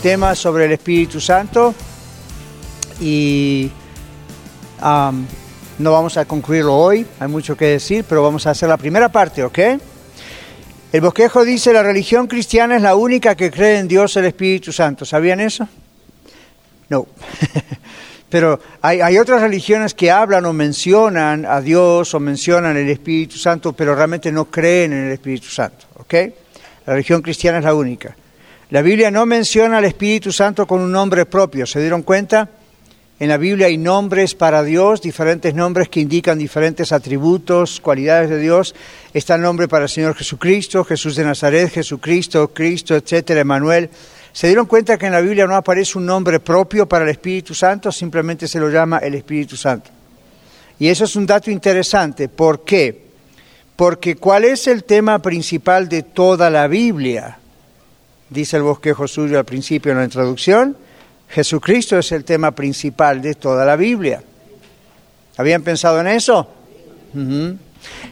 tema sobre el Espíritu Santo y um, no vamos a concluirlo hoy, hay mucho que decir, pero vamos a hacer la primera parte, ¿ok? El bosquejo dice, la religión cristiana es la única que cree en Dios el Espíritu Santo. ¿Sabían eso? No. pero hay, hay, otras religiones que hablan o mencionan a Dios o mencionan el Espíritu Santo, pero realmente no creen en el Espíritu Santo, ¿ok? La religión cristiana es la única. La Biblia no menciona al Espíritu Santo con un nombre propio, ¿se dieron cuenta? En la Biblia hay nombres para Dios, diferentes nombres que indican diferentes atributos, cualidades de Dios. Está el nombre para el Señor Jesucristo, Jesús de Nazaret, Jesucristo, Cristo, etcétera, Emanuel. ¿Se dieron cuenta que en la Biblia no aparece un nombre propio para el Espíritu Santo? Simplemente se lo llama el Espíritu Santo. Y eso es un dato interesante. ¿Por qué? Porque ¿cuál es el tema principal de toda la Biblia? Dice el bosquejo suyo al principio en la introducción, Jesucristo es el tema principal de toda la Biblia. ¿Habían pensado en eso?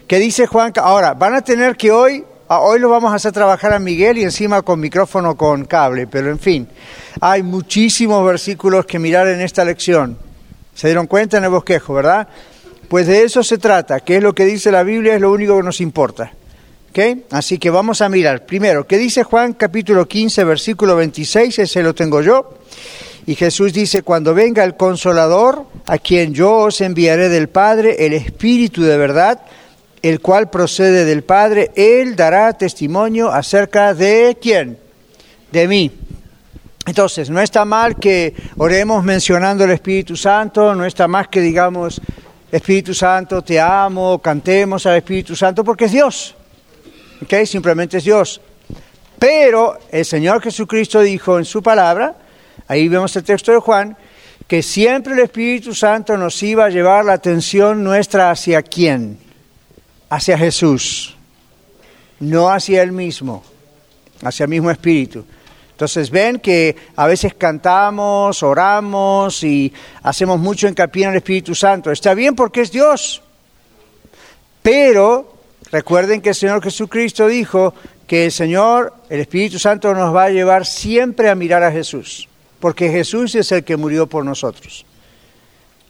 ¿Qué dice Juan? Ahora, van a tener que hoy, hoy lo vamos a hacer trabajar a Miguel y encima con micrófono con cable, pero en fin, hay muchísimos versículos que mirar en esta lección. ¿Se dieron cuenta en el bosquejo, verdad? Pues de eso se trata, que es lo que dice la Biblia, es lo único que nos importa. Así que vamos a mirar. Primero, ¿qué dice Juan capítulo 15, versículo 26? Ese lo tengo yo. Y Jesús dice, cuando venga el consolador, a quien yo os enviaré del Padre, el Espíritu de verdad, el cual procede del Padre, Él dará testimonio acerca de quién? De mí. Entonces, no está mal que oremos mencionando el Espíritu Santo, no está mal que digamos, Espíritu Santo, te amo, cantemos al Espíritu Santo, porque es Dios. ¿Ok? Simplemente es Dios. Pero el Señor Jesucristo dijo en su palabra, ahí vemos el texto de Juan, que siempre el Espíritu Santo nos iba a llevar la atención nuestra hacia quién? Hacia Jesús, no hacia Él mismo, hacia el mismo Espíritu. Entonces ven que a veces cantamos, oramos y hacemos mucho hincapié en el Espíritu Santo. Está bien porque es Dios, pero Recuerden que el Señor Jesucristo dijo que el Señor, el Espíritu Santo, nos va a llevar siempre a mirar a Jesús, porque Jesús es el que murió por nosotros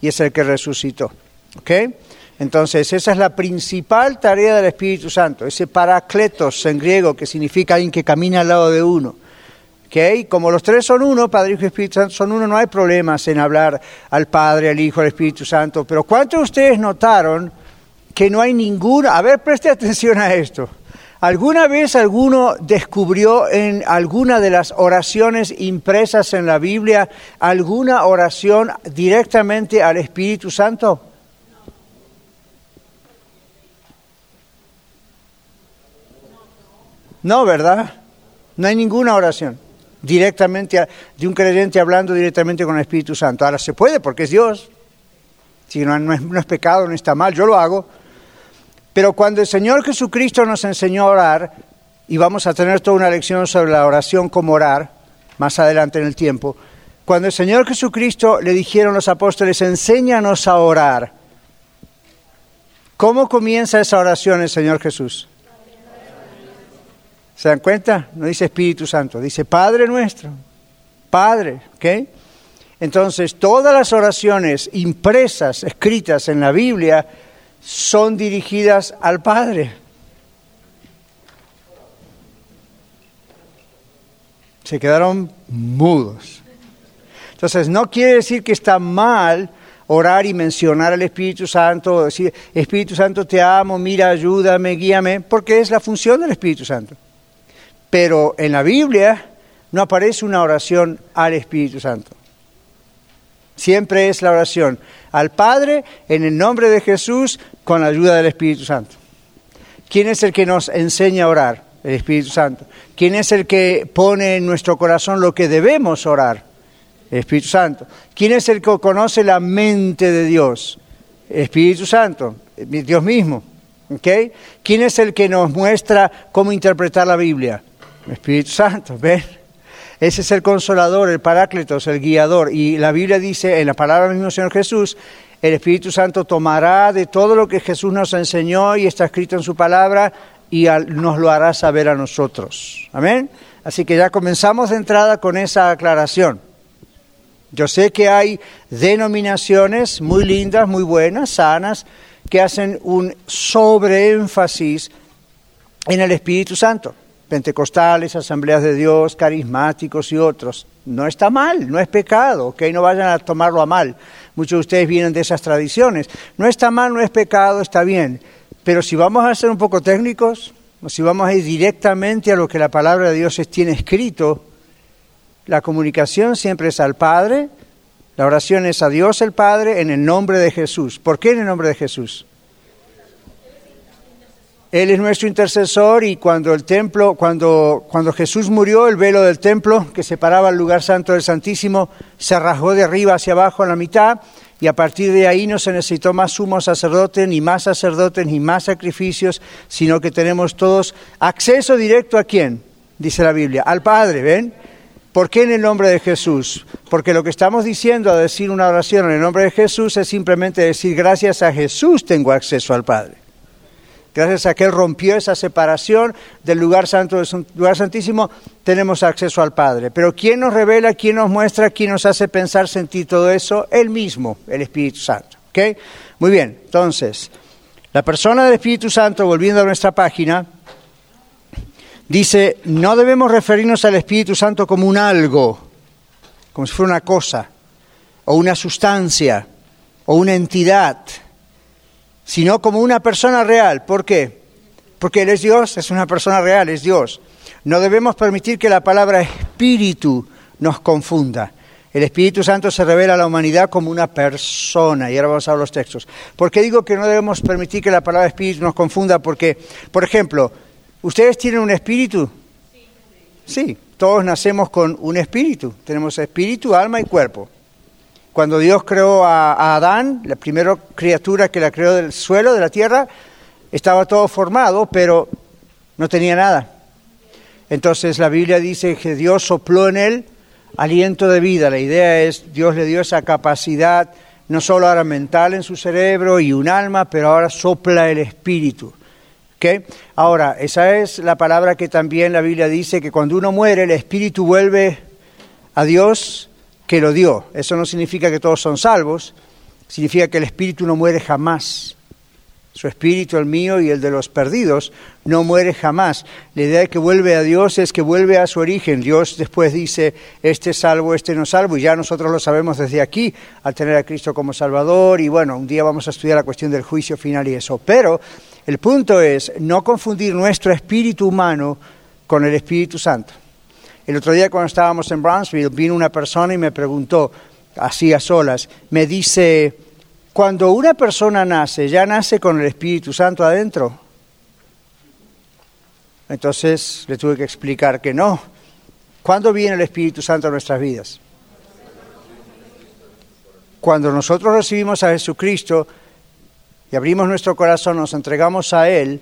y es el que resucitó. ¿Ok? Entonces, esa es la principal tarea del Espíritu Santo, ese paracletos en griego, que significa alguien que camina al lado de uno. ¿Okay? Como los tres son uno, Padre, Hijo y Espíritu Santo son uno, no hay problemas en hablar al Padre, al Hijo, al Espíritu Santo. Pero ¿cuántos de ustedes notaron que no hay ninguna, a ver, preste atención a esto. ¿Alguna vez alguno descubrió en alguna de las oraciones impresas en la Biblia alguna oración directamente al Espíritu Santo? No, ¿verdad? No hay ninguna oración directamente de un creyente hablando directamente con el Espíritu Santo. Ahora se puede porque es Dios. Si no, no es pecado, no está mal, yo lo hago. Pero cuando el Señor Jesucristo nos enseñó a orar, y vamos a tener toda una lección sobre la oración como orar, más adelante en el tiempo, cuando el Señor Jesucristo le dijeron los apóstoles, enséñanos a orar, ¿cómo comienza esa oración el Señor Jesús? ¿Se dan cuenta? No dice Espíritu Santo, dice Padre nuestro, Padre, ¿ok? Entonces, todas las oraciones impresas, escritas en la Biblia, son dirigidas al Padre. Se quedaron mudos. Entonces, no quiere decir que está mal orar y mencionar al Espíritu Santo, decir, Espíritu Santo te amo, mira, ayúdame, guíame, porque es la función del Espíritu Santo. Pero en la Biblia no aparece una oración al Espíritu Santo. Siempre es la oración al Padre en el nombre de Jesús con la ayuda del Espíritu Santo. ¿Quién es el que nos enseña a orar? El Espíritu Santo. ¿Quién es el que pone en nuestro corazón lo que debemos orar? El Espíritu Santo. ¿Quién es el que conoce la mente de Dios? El Espíritu Santo, Dios mismo. ¿Okay? ¿Quién es el que nos muestra cómo interpretar la Biblia? El Espíritu Santo, ¿ven? Ese es el consolador, el paráclitos, el guiador. Y la Biblia dice, en la palabra mismo Señor Jesús, el Espíritu Santo tomará de todo lo que Jesús nos enseñó y está escrito en su palabra y nos lo hará saber a nosotros. Amén. Así que ya comenzamos de entrada con esa aclaración. Yo sé que hay denominaciones muy lindas, muy buenas, sanas, que hacen un sobreénfasis en el Espíritu Santo. Pentecostales, asambleas de Dios, carismáticos y otros. No está mal, no es pecado, que no vayan a tomarlo a mal. Muchos de ustedes vienen de esas tradiciones. No está mal, no es pecado, está bien. Pero si vamos a ser un poco técnicos, o si vamos a ir directamente a lo que la palabra de Dios tiene escrito, la comunicación siempre es al Padre, la oración es a Dios el Padre en el nombre de Jesús. ¿Por qué en el nombre de Jesús? Él es nuestro intercesor y cuando el templo, cuando, cuando Jesús murió, el velo del templo que separaba el lugar santo del Santísimo se rasgó de arriba hacia abajo a la mitad y a partir de ahí no se necesitó más sumo sacerdote, ni más sacerdotes, ni más sacrificios, sino que tenemos todos acceso directo a quién, dice la Biblia, al Padre, ¿ven? ¿Por qué en el nombre de Jesús? Porque lo que estamos diciendo a decir una oración en el nombre de Jesús es simplemente decir gracias a Jesús tengo acceso al Padre. Gracias a que Él rompió esa separación del lugar santo del lugar santísimo, tenemos acceso al Padre. Pero ¿quién nos revela, quién nos muestra, quién nos hace pensar, sentir todo eso? Él mismo, el Espíritu Santo. Muy bien, entonces, la persona del Espíritu Santo, volviendo a nuestra página, dice, no debemos referirnos al Espíritu Santo como un algo, como si fuera una cosa, o una sustancia, o una entidad sino como una persona real. ¿Por qué? Porque Él es Dios, es una persona real, es Dios. No debemos permitir que la palabra espíritu nos confunda. El Espíritu Santo se revela a la humanidad como una persona, y ahora vamos a ver los textos. ¿Por qué digo que no debemos permitir que la palabra espíritu nos confunda? Porque, por ejemplo, ¿ustedes tienen un espíritu? Sí, todos nacemos con un espíritu. Tenemos espíritu, alma y cuerpo. Cuando Dios creó a, Adán, la primera criatura que la creó del suelo, de la tierra, estaba todo formado, pero no tenía nada. Entonces la Biblia dice que Dios sopló en él aliento de vida. La idea es, Dios le dio esa capacidad, no solo ahora mental en su cerebro y un alma, pero ahora sopla el espíritu. ¿Okay? Ahora, esa es la palabra que también la Biblia dice que cuando uno muere, el espíritu vuelve a Dios que lo dio. Eso no significa que todos son salvos, significa que el espíritu no muere jamás. Su espíritu, el mío y el de los perdidos, no muere jamás. La idea de que vuelve a Dios es que vuelve a su origen. Dios después dice, este es salvo, este no salvo, y ya nosotros lo sabemos desde aquí, al tener a Cristo como Salvador, y bueno, un día vamos a estudiar la cuestión del juicio final y eso. Pero el punto es no confundir nuestro espíritu humano con el Espíritu Santo. El otro día cuando estábamos en Brownsville vino una persona y me preguntó, así a solas, me dice, cuando una persona nace, ¿ya nace con el Espíritu Santo adentro? Entonces le tuve que explicar que no. ¿Cuándo viene el Espíritu Santo a nuestras vidas? Cuando nosotros recibimos a Jesucristo y abrimos nuestro corazón, nos entregamos a Él,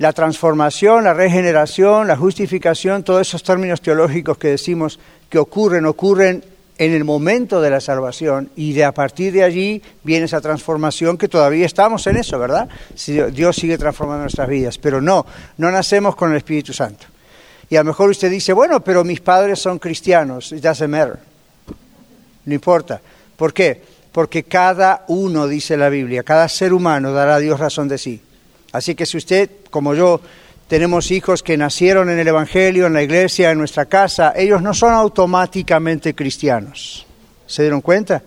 la transformación, la regeneración, la justificación, todos esos términos teológicos que decimos que ocurren, ocurren en el momento de la salvación y de a partir de allí viene esa transformación que todavía estamos en eso, ¿verdad? Dios sigue transformando nuestras vidas, pero no, no nacemos con el Espíritu Santo. Y a lo mejor usted dice, bueno, pero mis padres son cristianos, it doesn't matter. No importa. ¿Por qué? Porque cada uno, dice la Biblia, cada ser humano dará a Dios razón de sí. Así que si usted, como yo, tenemos hijos que nacieron en el Evangelio, en la iglesia, en nuestra casa, ellos no son automáticamente cristianos. ¿Se dieron cuenta?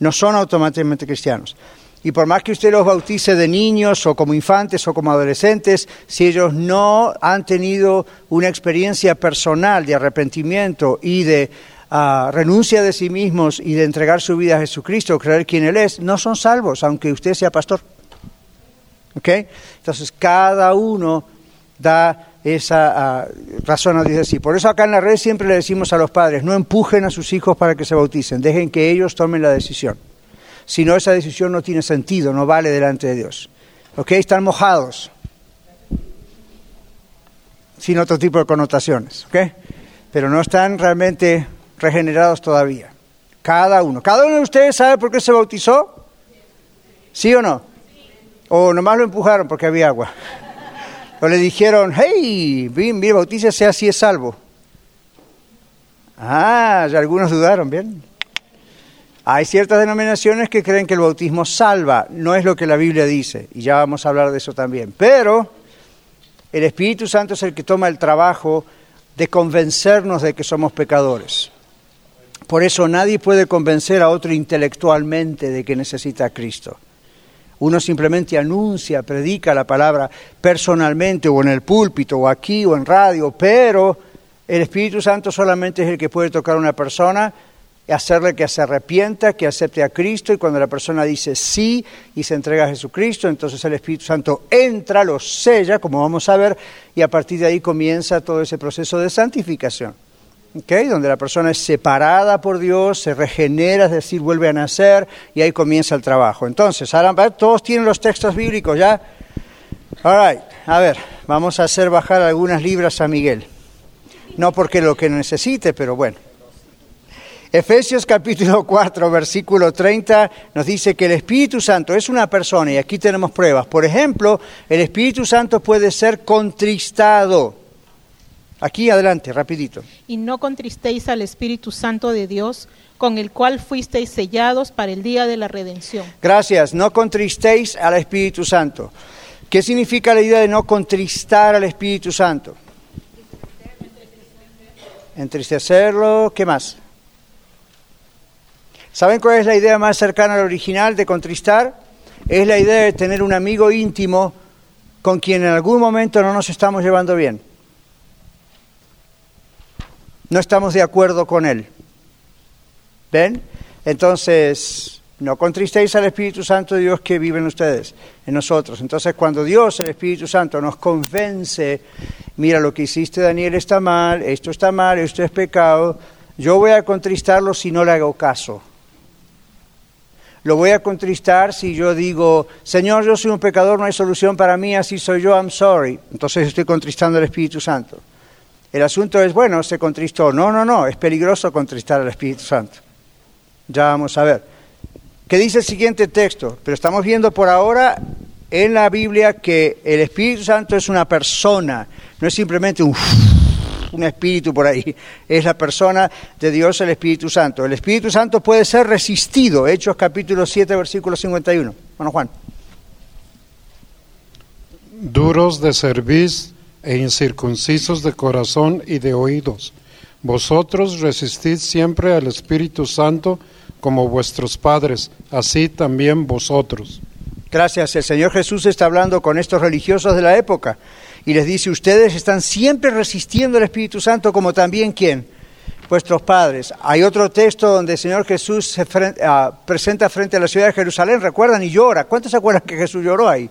No son automáticamente cristianos. Y por más que usted los bautice de niños o como infantes o como adolescentes, si ellos no han tenido una experiencia personal de arrepentimiento y de ah, renuncia de sí mismos y de entregar su vida a Jesucristo, creer quién Él es, no son salvos, aunque usted sea pastor. Entonces cada uno da esa uh, razón nos dice así. Por eso acá en la red siempre le decimos a los padres, no empujen a sus hijos para que se bauticen, dejen que ellos tomen la decisión. Si no, esa decisión no tiene sentido, no vale delante de Dios. ¿Ok? Están mojados. Sin otro tipo de connotaciones. Pero no están realmente regenerados todavía. Cada uno. ¿Cada uno de ustedes sabe por qué se bautizó? ¿Sí o no? O nomás lo empujaron porque había agua. O le dijeron, hey, mira, bautícese así es salvo. Ah, ya algunos dudaron, ¿bien? Hay ciertas denominaciones que creen que el bautismo salva, no es lo que la Biblia dice, y ya vamos a hablar de eso también. Pero el Espíritu Santo es el que toma el trabajo de convencernos de que somos pecadores. Por eso nadie puede convencer a otro intelectualmente de que necesita a Cristo. Uno simplemente anuncia, predica la palabra personalmente o en el púlpito o aquí o en radio, pero el Espíritu Santo solamente es el que puede tocar a una persona hacerle que se arrepienta, que acepte a Cristo y cuando la persona dice sí y se entrega a Jesucristo, entonces el Espíritu Santo entra, lo sella, como vamos a ver, y a partir de ahí comienza todo ese proceso de santificación. Okay, donde la persona es separada por Dios, se regenera, es decir, vuelve a nacer y ahí comienza el trabajo. Entonces, ahora todos tienen los textos bíblicos ya. All right. A ver, vamos a hacer bajar algunas libras a Miguel. No porque lo que necesite, pero bueno. Efesios capítulo 4, versículo 30 nos dice que el Espíritu Santo es una persona y aquí tenemos pruebas. Por ejemplo, el Espíritu Santo puede ser contristado. Aquí adelante, rapidito. Y no contristéis al Espíritu Santo de Dios, con el cual fuisteis sellados para el día de la redención. Gracias, no contristéis al Espíritu Santo. ¿Qué significa la idea de no contristar al Espíritu Santo? Entristecerlo, ¿qué más? ¿Saben cuál es la idea más cercana al original de contristar? Es la idea de tener un amigo íntimo con quien en algún momento no nos estamos llevando bien no estamos de acuerdo con Él. ¿Ven? Entonces, no contristéis al Espíritu Santo de Dios que vive en ustedes, en nosotros. Entonces, cuando Dios, el Espíritu Santo, nos convence, mira, lo que hiciste, Daniel, está mal, esto está mal, esto es pecado, yo voy a contristarlo si no le hago caso. Lo voy a contristar si yo digo, Señor, yo soy un pecador, no hay solución para mí, así soy yo, I'm sorry. Entonces estoy contristando al Espíritu Santo. El asunto es, bueno, se contristó. No, no, no, es peligroso contristar al Espíritu Santo. Ya vamos a ver. ¿Qué dice el siguiente texto? Pero estamos viendo por ahora en la Biblia que el Espíritu Santo es una persona, no es simplemente un, un espíritu por ahí, es la persona de Dios, el Espíritu Santo. El Espíritu Santo puede ser resistido, Hechos capítulo 7, versículo 51. Bueno, Juan. Duros de servicio e incircuncisos de corazón y de oídos. Vosotros resistid siempre al Espíritu Santo como vuestros padres, así también vosotros. Gracias. El Señor Jesús está hablando con estos religiosos de la época y les dice, ustedes están siempre resistiendo al Espíritu Santo como también quién? Vuestros padres. Hay otro texto donde el Señor Jesús se ah, presenta frente a la ciudad de Jerusalén, recuerdan, y llora. ¿Cuántos se acuerdan que Jesús lloró ahí?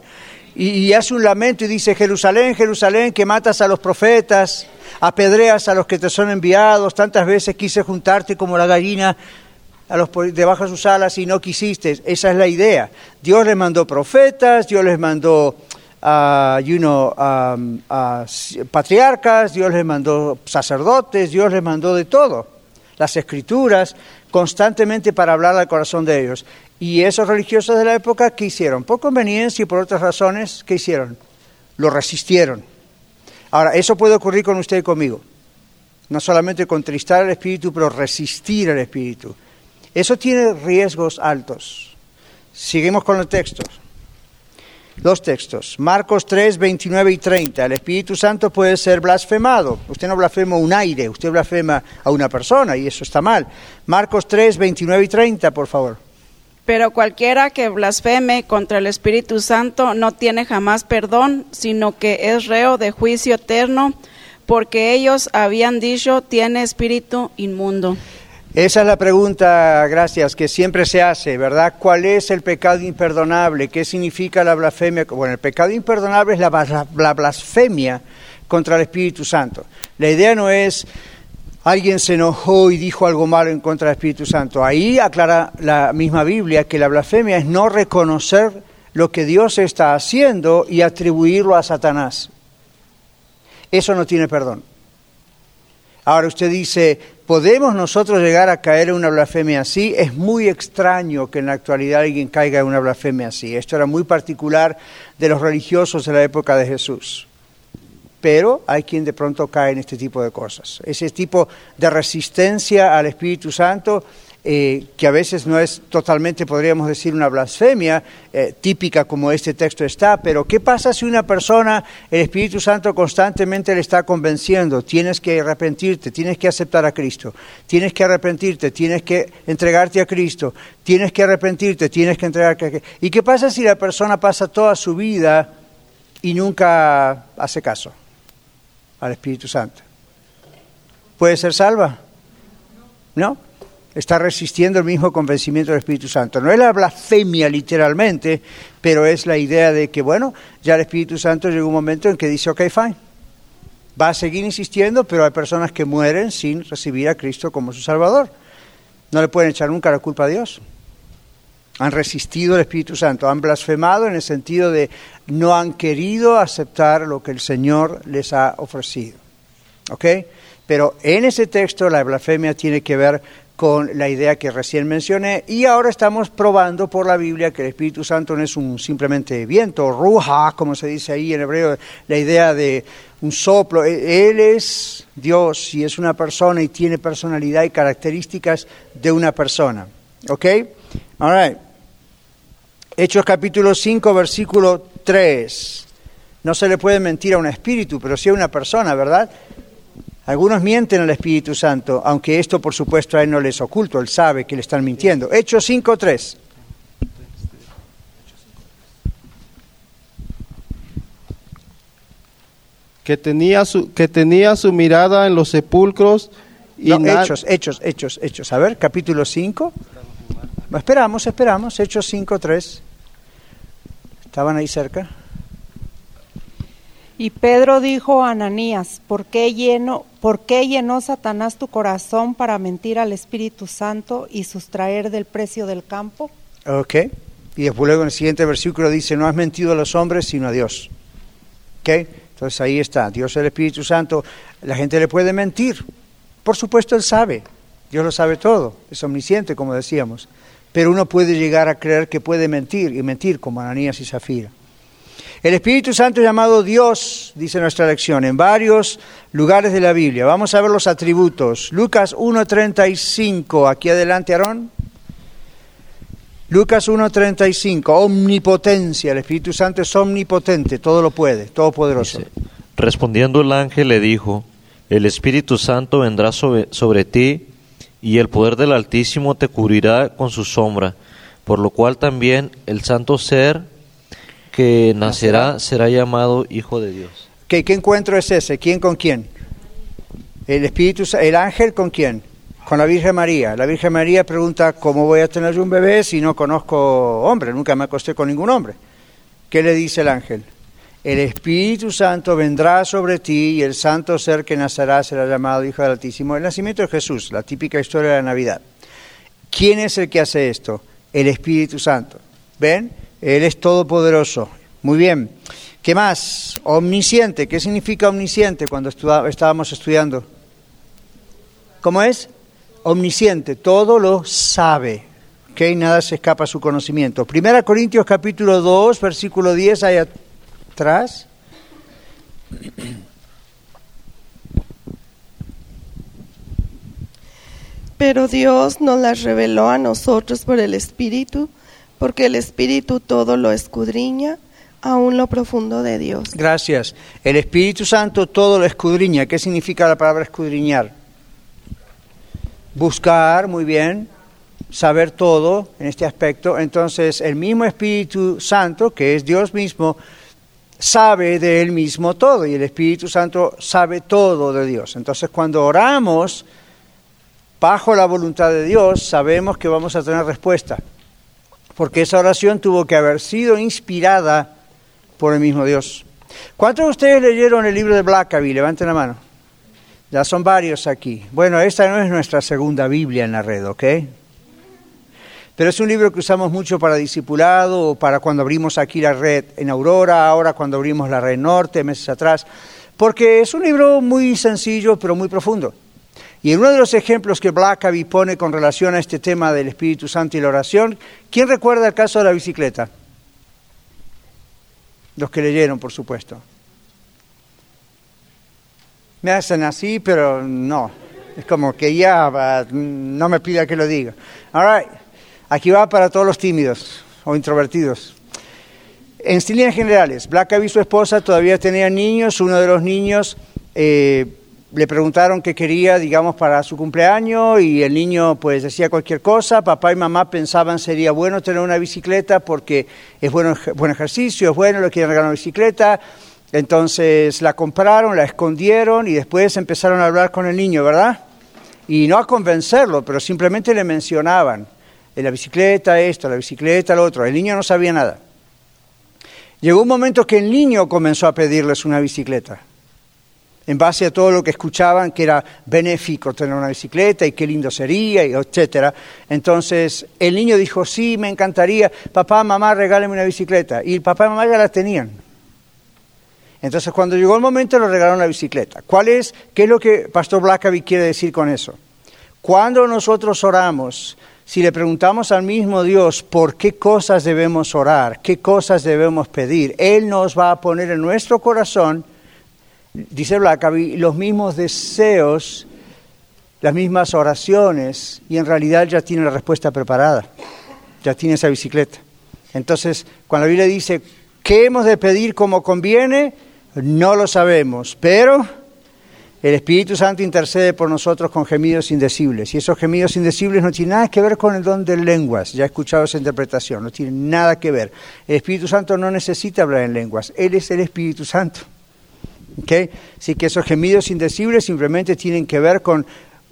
Y, hace un lamento y dice, Jerusalén, Jerusalén, que matas a los profetas, apedreas a los que te son enviados, tantas veces quise juntarte como la gallina a los, debajo de sus alas y no quisiste. Esa es la idea. Dios les mandó profetas, Dios les mandó uh, you patriarcas, Dios les mandó sacerdotes, Dios les mandó de todo. Las escrituras constantemente para hablar al corazón de ellos. Y esos religiosos de la época, ¿qué hicieron? Por conveniencia y por otras razones, ¿qué hicieron? Lo resistieron. Ahora, eso puede ocurrir con usted y conmigo. No solamente contristar al espíritu, pero resistir al espíritu. Eso tiene riesgos altos. Seguimos con los textos. Dos textos. Marcos 3, 29 y 30. El Espíritu Santo puede ser blasfemado. Usted no blasfema un aire, usted blasfema a una persona y eso está mal. Marcos 3, 29 y 30, por favor. Pero cualquiera que blasfeme contra el Espíritu Santo no tiene jamás perdón, sino que es reo de juicio eterno, porque ellos habían dicho tiene espíritu inmundo. Esa es la pregunta, gracias, que siempre se hace, ¿verdad? ¿Cuál es el pecado imperdonable? ¿Qué significa la blasfemia? Bueno, el pecado imperdonable es la, blasfemia contra el Espíritu Santo. La idea no es alguien se enojó y dijo algo malo en contra del Espíritu Santo. Ahí aclara la misma Biblia que la blasfemia es no reconocer lo que Dios está haciendo y atribuirlo a Satanás. Eso no tiene perdón. Ahora usted dice, ¿podemos nosotros llegar a caer en una blasfemia así? Es muy extraño que en la actualidad alguien caiga en una blasfemia así. Esto era muy particular de los religiosos de la época de Jesús pero hay quien de pronto cae en este tipo de cosas. Ese tipo de resistencia al Espíritu Santo, eh, que a veces no es totalmente, podríamos decir, una blasfemia eh, típica como este texto está, pero ¿qué pasa si una persona, el Espíritu Santo constantemente le está convenciendo? Tienes que arrepentirte, tienes que aceptar a Cristo, tienes que arrepentirte, tienes que entregarte a Cristo, tienes que arrepentirte, tienes que entregarte a Cristo. ¿Y qué pasa si la persona pasa toda su vida y nunca hace caso? Al Espíritu Santo. ¿Puede ser salva? No. Está resistiendo el mismo convencimiento del Espíritu Santo. No es la blasfemia literalmente, pero es la idea de que, bueno, ya el Espíritu Santo llega un momento en que dice, ok, fine. Va a seguir insistiendo, pero hay personas que mueren sin recibir a Cristo como su Salvador. No le pueden echar nunca la culpa a Dios. Han resistido al Espíritu Santo, han blasfemado en el sentido de no han querido aceptar lo que el Señor les ha ofrecido. ¿Ok? Pero en ese texto la blasfemia tiene que ver con la idea que recién mencioné y ahora estamos probando por la Biblia que el Espíritu Santo no es un simplemente viento, ruja, como se dice ahí en hebreo, la idea de un soplo. E-, Él es Dios y es una persona y tiene personalidad y características de una persona. ¿Ok? All right. Hechos capítulo 5, versículo 3. No se le puede mentir a un espíritu, pero sí a una persona, ¿verdad? Algunos mienten al Espíritu Santo, aunque esto por supuesto a él no les oculto, él sabe que le están mintiendo. Hechos 5, 3. Que tenía su, que tenía su mirada en los sepulcros y No, hechos, hechos, hechos, hechos. A ver, capítulo 5. Esperamos, esperamos. Hechos 5, 3. ¿Estaban ahí cerca? Y Pedro dijo a Ananías, ¿por qué, lleno, ¿por qué llenó Satanás tu corazón para mentir al Espíritu Santo y sustraer del precio del campo? Ok. Y después luego en el siguiente versículo dice, no has mentido a los hombres sino a Dios. Ok. Entonces ahí está, Dios el Espíritu Santo. La gente le puede mentir. Por supuesto Él sabe. Dios lo sabe todo. Es omnisciente, como decíamos. Pero uno puede llegar a creer que puede mentir y mentir como Ananías y Zafira. El Espíritu Santo llamado Dios, dice nuestra lección, en varios lugares de la Biblia. Vamos a ver los atributos. Lucas 1.35, aquí adelante, Aarón. Lucas 1.35, omnipotencia. El Espíritu Santo es omnipotente, todo lo puede, todopoderoso. Respondiendo el ángel le dijo, el Espíritu Santo vendrá sobre, sobre ti y el poder del Altísimo te cubrirá con su sombra, por lo cual también el santo ser que nacerá será llamado Hijo de Dios. ¿Qué, qué encuentro es ese? ¿Quién con quién? El Espíritu, el ángel con quién? Con la Virgen María. La Virgen María pregunta, ¿cómo voy a tener yo un bebé si no conozco hombre? Nunca me acosté con ningún hombre. ¿Qué le dice el ángel? El Espíritu Santo vendrá sobre ti y el santo ser que nacerá será llamado Hijo del Altísimo. El nacimiento de Jesús, la típica historia de la Navidad. ¿Quién es el que hace esto? El Espíritu Santo. ¿Ven? Él es todopoderoso. Muy bien. ¿Qué más? Omnisciente. ¿Qué significa omnisciente cuando estábamos estudiando? ¿Cómo es? Omnisciente. Todo lo sabe. ¿Ok? Nada se escapa a su conocimiento. Primera Corintios capítulo 2, versículo 10, ahí atrás. Pero Dios nos las reveló a nosotros por el Espíritu, porque el Espíritu todo lo escudriña, aún lo profundo de Dios. Gracias. El Espíritu Santo todo lo escudriña. ¿Qué significa la palabra escudriñar? Buscar, muy bien, saber todo en este aspecto. Entonces, el mismo Espíritu Santo, que es Dios mismo, sabe de él mismo todo y el Espíritu Santo sabe todo de Dios. Entonces, cuando oramos bajo la voluntad de Dios, sabemos que vamos a tener respuesta, porque esa oración tuvo que haber sido inspirada por el mismo Dios. ¿Cuántos de ustedes leyeron el libro de Blackaby? Levanten la mano. Ya son varios aquí. Bueno, esta no es nuestra segunda Biblia en la red, ¿ok? Pero es un libro que usamos mucho para discipulado, para cuando abrimos aquí la red en Aurora, ahora cuando abrimos la red norte, meses atrás, porque es un libro muy sencillo pero muy profundo. Y en uno de los ejemplos que Blackaby pone con relación a este tema del Espíritu Santo y la oración, ¿quién recuerda el caso de la bicicleta? Los que leyeron, por supuesto. Me hacen así, pero no. Es como que ya no me pida que lo diga. All right. Aquí va para todos los tímidos o introvertidos. En líneas generales, Blackaby y su esposa todavía tenían niños. Uno de los niños eh, le preguntaron qué quería, digamos, para su cumpleaños y el niño pues decía cualquier cosa. Papá y mamá pensaban sería bueno tener una bicicleta porque es bueno, buen ejercicio, es bueno, le quieren regalar una bicicleta. Entonces la compraron, la escondieron y después empezaron a hablar con el niño, ¿verdad? Y no a convencerlo, pero simplemente le mencionaban la bicicleta esto, la bicicleta lo otro. El niño no sabía nada. Llegó un momento que el niño comenzó a pedirles una bicicleta, en base a todo lo que escuchaban que era benéfico tener una bicicleta y qué lindo sería, etcétera. Entonces el niño dijo, sí, me encantaría, papá, mamá, regáleme una bicicleta. Y el papá y mamá ya la tenían. Entonces cuando llegó el momento le regalaron la bicicleta. ¿Cuál es, qué es lo que Pastor Blackaby quiere decir con eso? Cuando nosotros oramos, si le preguntamos al mismo Dios por qué cosas debemos orar, qué cosas debemos pedir, Él nos va a poner en nuestro corazón, dice Blackaby, los mismos deseos, las mismas oraciones, y en realidad ya tiene la respuesta preparada, ya tiene esa bicicleta. Entonces, cuando la Biblia dice, ¿qué hemos de pedir como conviene? No lo sabemos, pero el Espíritu Santo intercede por nosotros con gemidos indecibles. Y esos gemidos indecibles no tienen nada que ver con el don de lenguas. Ya he escuchado esa interpretación. No tienen nada que ver. El Espíritu Santo no necesita hablar en lenguas. Él es el Espíritu Santo. ¿Okay? Así que esos gemidos indecibles simplemente tienen que ver con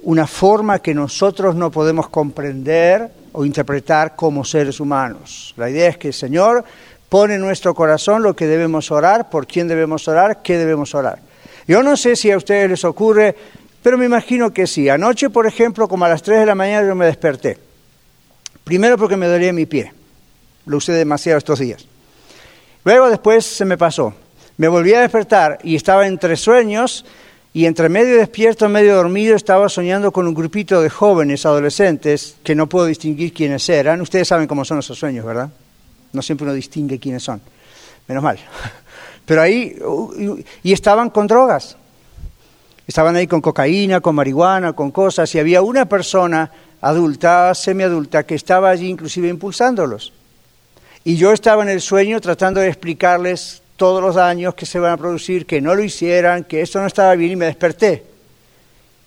una forma que nosotros no podemos comprender o interpretar como seres humanos. La idea es que el Señor pone en nuestro corazón lo que debemos orar, por quién debemos orar, qué debemos orar. Yo no sé si a ustedes les ocurre, pero me imagino que sí. Anoche, por ejemplo, como a las 3 de la mañana yo me desperté. Primero porque me dolía mi pie. Lo usé demasiado estos días. Luego después se me pasó. Me volví a despertar y estaba entre sueños y entre medio despierto, medio dormido, estaba soñando con un grupito de jóvenes, adolescentes, que no puedo distinguir quiénes eran. Ustedes saben cómo son esos sueños, ¿verdad? No siempre uno distingue quiénes son. Menos mal. Pero ahí, y estaban con drogas. Estaban ahí con cocaína, con marihuana, con cosas, y había una persona adulta, semiadulta, que estaba allí inclusive impulsándolos. Y yo estaba en el sueño tratando de explicarles todos los daños que se van a producir, que no lo hicieran, que esto no estaba bien, y me desperté.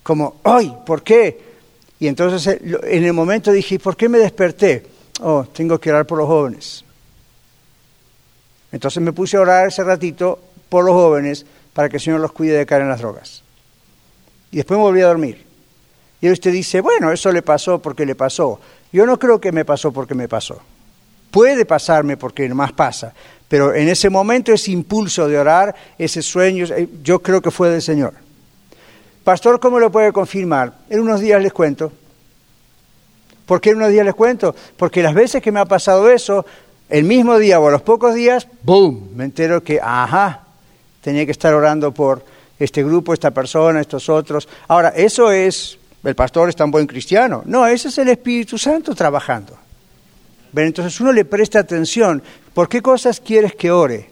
Como, ¡ay! ¿Por qué? Y entonces eh, en el momento dije, ¿por qué me desperté? Oh, tengo que orar por los jóvenes. Entonces me puse a orar ese ratito por los jóvenes para que el Señor los cuide de caer en las drogas. Y después me volví a dormir. Y usted dice, bueno, eso le pasó porque le pasó. Yo no creo que me pasó porque me pasó. Puede pasarme porque más pasa, pero en ese momento ese impulso de orar, ese sueño, eh, yo creo que fue del Señor. Pastor, ¿cómo lo puede confirmar? En unos días les cuento. ¿Por qué en unos días les cuento? Porque las veces que me ha pasado eso, el mismo día o a los pocos días, ¡boom! Me entero que, ajá, tenía que estar orando por este grupo, esta persona, estos otros. Ahora, eso es, el pastor es tan buen cristiano. No, ese es el Espíritu Santo trabajando. Entonces uno le presta atención. ¿Por qué cosas quieres que ore?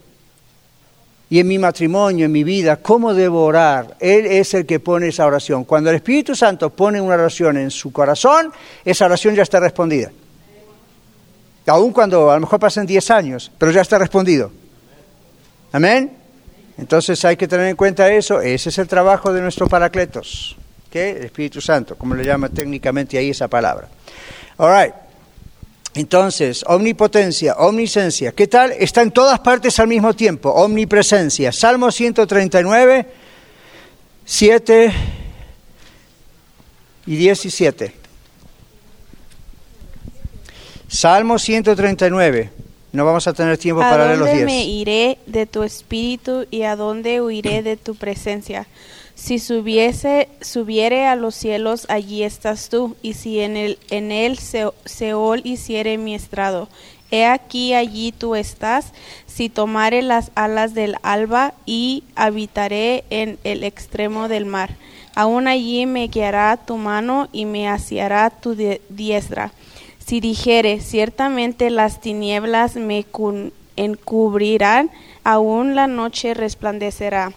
Y en mi matrimonio, en mi vida, ¿cómo debo orar? Él es el que pone esa oración. Cuando el Espíritu Santo pone una oración en su corazón, esa oración ya está respondida aun cuando a lo mejor pasen 10 años, pero ya está respondido. Amén. Entonces hay que tener en cuenta eso. Ese es el trabajo de nuestro Paracletos, que el Espíritu Santo, como le llama técnicamente ahí esa palabra. All right. Entonces, omnipotencia, omnisencia, ¿qué tal? Está en todas partes al mismo tiempo, omnipresencia. Salmo 139, 7 y 17. Salmo 139, No vamos a tener tiempo ¿A para leer los dónde 10. me iré de tu espíritu y a dónde huiré de tu presencia? Si subiese, subiere a los cielos, allí estás tú, y si en el, en el Se- Seol hiciere mi estrado, he aquí allí tú estás. Si tomare las alas del alba y habitaré en el extremo del mar, aún allí me guiará tu mano y me asiará tu diestra. Si dijere, ciertamente las tinieblas me encubrirán, aún la noche resplandecerá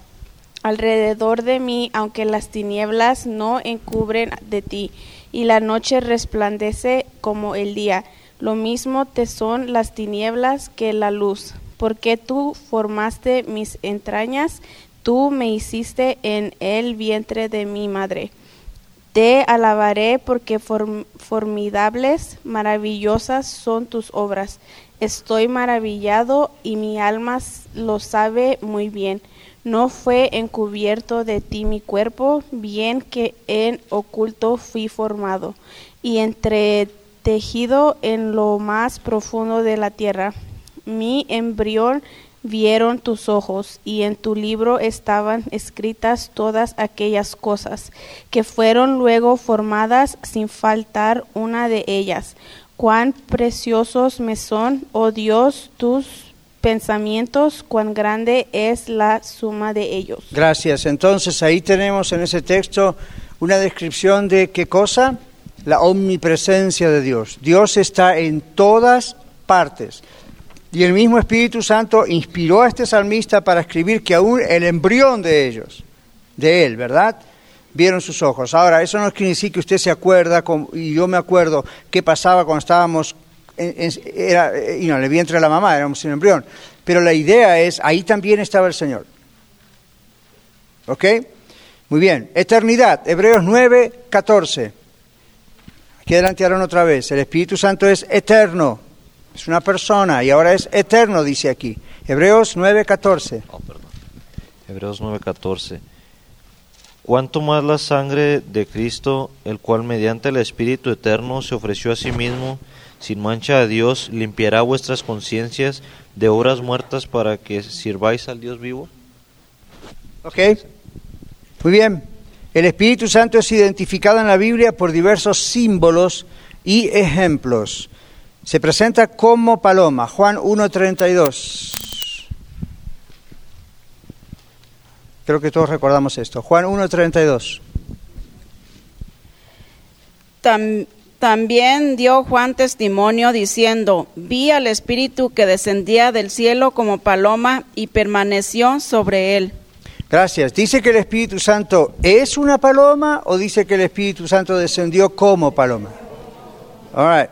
alrededor de mí, aunque las tinieblas no encubren de ti, y la noche resplandece como el día. Lo mismo te son las tinieblas que la luz, porque tú formaste mis entrañas, tú me hiciste en el vientre de mi madre. Te alabaré porque form- formidables, maravillosas son tus obras. Estoy maravillado y mi alma lo sabe muy bien. No fue encubierto de ti mi cuerpo, bien que en oculto fui formado y entretejido en lo más profundo de la tierra. Mi embrión vieron tus ojos, y en tu libro estaban escritas todas aquellas cosas que fueron luego formadas sin faltar una de ellas. Cuán preciosos me son, oh Dios, tus pensamientos, cuán grande es la suma de ellos. Gracias. Entonces ahí tenemos en ese texto una descripción de qué cosa? La omnipresencia de Dios. Dios está en todas partes. Y el mismo Espíritu Santo inspiró a este salmista para escribir que aún el embrión de ellos, de él, ¿verdad? Vieron sus ojos. Ahora, eso no quiere decir que usted se acuerda, y yo me acuerdo, qué pasaba cuando estábamos en, era, you know, en el vientre de la mamá, éramos un embrión. Pero la idea es, ahí también estaba el Señor. ¿Ok? Muy bien. Eternidad, Hebreos 9, 14. Aquí adelantearon otra vez. El Espíritu Santo es eterno. Es una persona y ahora es eterno, dice aquí. Hebreos 9, 14. Oh, perdón. Hebreos 9:14. Cuanto más la sangre de Cristo, el cual mediante el Espíritu Eterno se ofreció a sí mismo sin mancha a Dios, limpiará vuestras conciencias de obras muertas para que sirváis al Dios vivo. ¿Ok? Muy bien. El Espíritu Santo es identificado en la Biblia por diversos símbolos y ejemplos. Se presenta como paloma. Juan 1.32. Creo que todos recordamos esto. Juan 1.32. Tam- también dio Juan testimonio diciendo, vi al Espíritu que descendía del cielo como paloma y permaneció sobre él. Gracias. ¿Dice que el Espíritu Santo es una paloma o dice que el Espíritu Santo descendió como paloma? All right.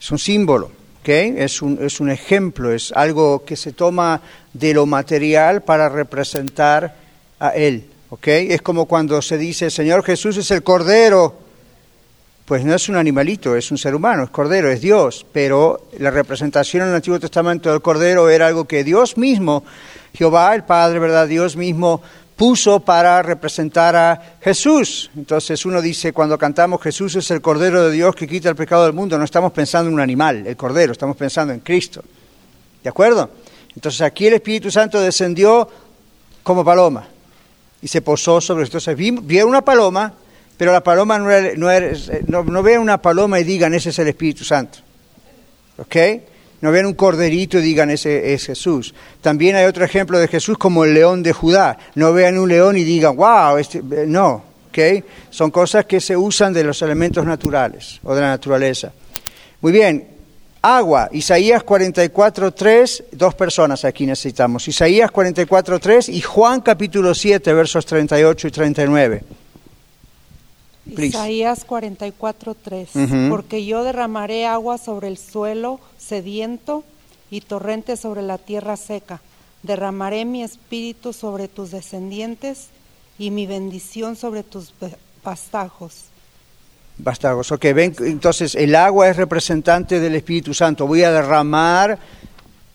Es un símbolo, ¿ok? Es un, es un ejemplo, es algo que se toma de lo material para representar a Él. Es como cuando se dice, Señor Jesús es el Cordero. Pues no es un animalito, es un ser humano, es Cordero, es Dios, pero la representación en el Antiguo Testamento del Cordero era algo que Dios mismo, Jehová el Padre, ¿verdad? Dios mismo puso para representar a Jesús. Entonces uno dice, cuando cantamos Jesús es el Cordero de Dios que quita el pecado del mundo, no estamos pensando en un animal, el Cordero, estamos pensando en Cristo. ¿De acuerdo? Entonces aquí el Espíritu Santo descendió como paloma y se posó sobre entonces vi- vieron una paloma pero la paloma no, era- no, era- una paloma y digan ese es el Espíritu Santo ¿ok? No vean un corderito y digan ese es Jesús también hay otro ejemplo de Jesús como el león de Judá. No vean un león y digan wow este, eh, no ¿ok? son cosas que se usan de los elementos naturales o de la naturaleza. Muy bien. Agua, Isaías 44.3, dos personas aquí necesitamos. Isaías 44.3 y Juan capítulo 7, versos 38 y 39. Please. Isaías 44:3. Ujú. Porque yo derramaré agua sobre el suelo sediento y torrentes sobre la tierra seca. Derramaré mi espíritu sobre tus descendientes y mi bendición sobre tus vastajos. Bastardos. Ok, ven, entonces el agua es representante del Espíritu Santo. Voy a derramar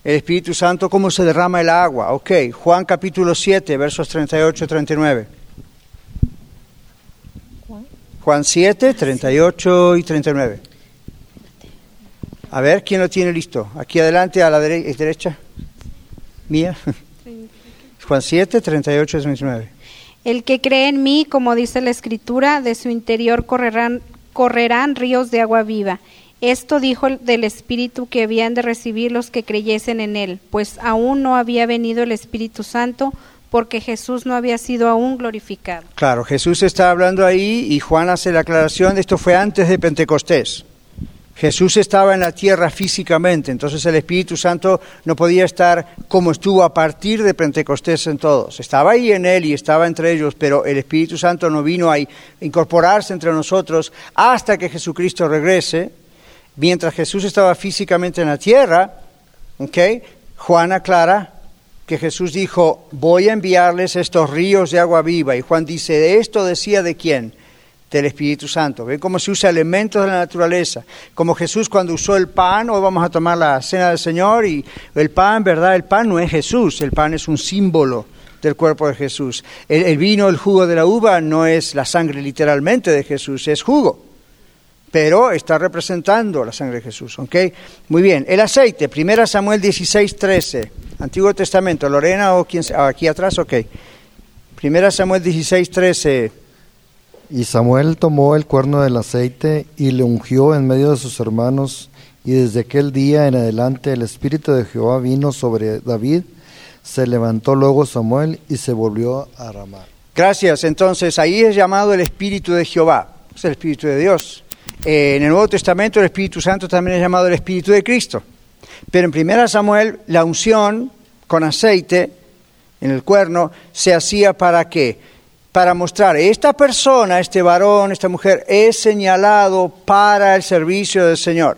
el Espíritu Santo. ¿Cómo se derrama el agua? Ok, Juan capítulo 7, versos 38 y 39. Juan 7, 38 y 39. A ver, ¿quién lo tiene listo? Aquí adelante, a la dere- derecha. Mía. Juan 7, 38 39. El que cree en mí, como dice la escritura, de su interior correrán, correrán ríos de agua viva. Esto dijo el- del Espíritu que habían de recibir los que creyesen en él, pues aún no había venido el Espíritu Santo, porque Jesús no había sido aún glorificado. Claro, Jesús está hablando ahí y Juan hace la aclaración, esto fue antes de Pentecostés. Jesús estaba en la tierra físicamente, entonces el Espíritu Santo no podía estar como estuvo a partir de Pentecostés en todos. Estaba ahí en él y estaba entre ellos, pero el Espíritu Santo no vino a incorporarse entre nosotros hasta que Jesucristo regrese. Mientras Jesús estaba físicamente en la tierra, ¿ok? Juan aclara que Jesús dijo, voy a enviarles estos ríos de agua viva. Y Juan dice, ¿esto decía de quién? Del Espíritu Santo. ¿Ven cómo se usa elementos de la naturaleza? Como Jesús cuando usó el pan, hoy vamos a tomar la cena del Señor y el pan, ¿verdad? El pan no es Jesús, el pan es un símbolo del cuerpo de Jesús. El vino, el jugo de la uva no es la sangre literalmente de Jesús, es jugo pero está representando la sangre de Jesús, ¿ok? Muy bien, el aceite, 1 Samuel 16, 13, Antiguo Testamento, Lorena o quien sea, aquí atrás, ok. 1 Samuel 16, 13, Y Samuel tomó el cuerno del aceite y le ungió en medio de sus hermanos, y desde aquel día en adelante el Espíritu de Jehová vino sobre David, se levantó luego Samuel y se volvió a Ramá. Gracias, entonces ahí es llamado el Espíritu de Jehová, es el Espíritu de Dios. Eh, en el Nuevo Testamento el Espíritu Santo también es llamado el Espíritu de Cristo. Pero en 1 Samuel la unción con aceite en el cuerno se hacía para qué? Para mostrar, esta persona, este varón, esta mujer, es señalado para el servicio del Señor.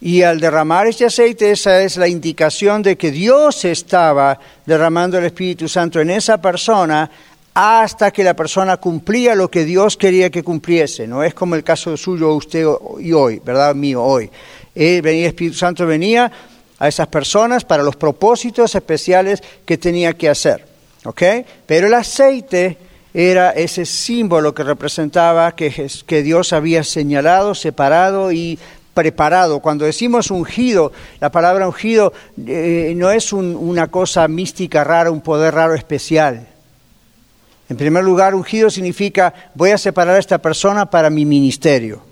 Y al derramar este aceite, esa es la indicación de que Dios estaba derramando el Espíritu Santo en esa persona hasta que la persona cumplía lo que Dios quería que cumpliese. No es como el caso suyo usted y hoy, ¿verdad? Mío hoy. El Espíritu Santo venía a esas personas para los propósitos especiales que tenía que hacer. ¿Ok? Pero el aceite era ese símbolo que representaba que, Dios había señalado, separado y preparado. Cuando decimos ungido, la palabra ungido eh, no es un, una cosa mística rara, un poder raro especial. En primer lugar, ungido significa voy a separar a esta persona para mi ministerio.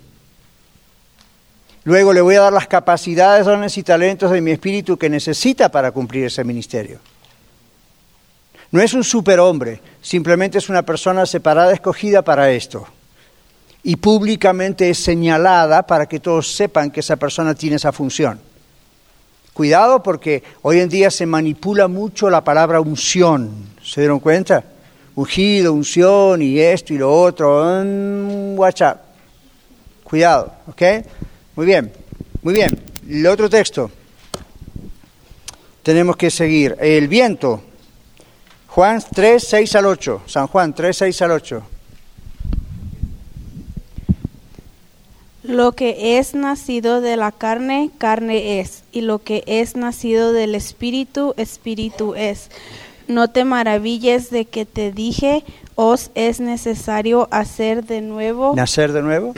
Luego le voy a dar las capacidades, dones y talentos de mi espíritu que necesita para cumplir ese ministerio. No es un superhombre, simplemente es una persona separada, escogida para esto. Y públicamente es señalada para que todos sepan que esa persona tiene esa función. Cuidado porque hoy en día se manipula mucho la palabra unción. ¿Se dieron cuenta? Ungido, unción y esto y lo otro. Um, watch out. Cuidado, ¿ok? Muy bien, muy bien. El otro texto. Tenemos que seguir. El viento. Juan 3, 6 al 8. San Juan 3, 6 al 8. Lo que es nacido de la carne, carne es, y lo que es nacido del espíritu, espíritu es. No te maravilles de que te dije, os es necesario hacer de nuevo. ¿Nacer de nuevo?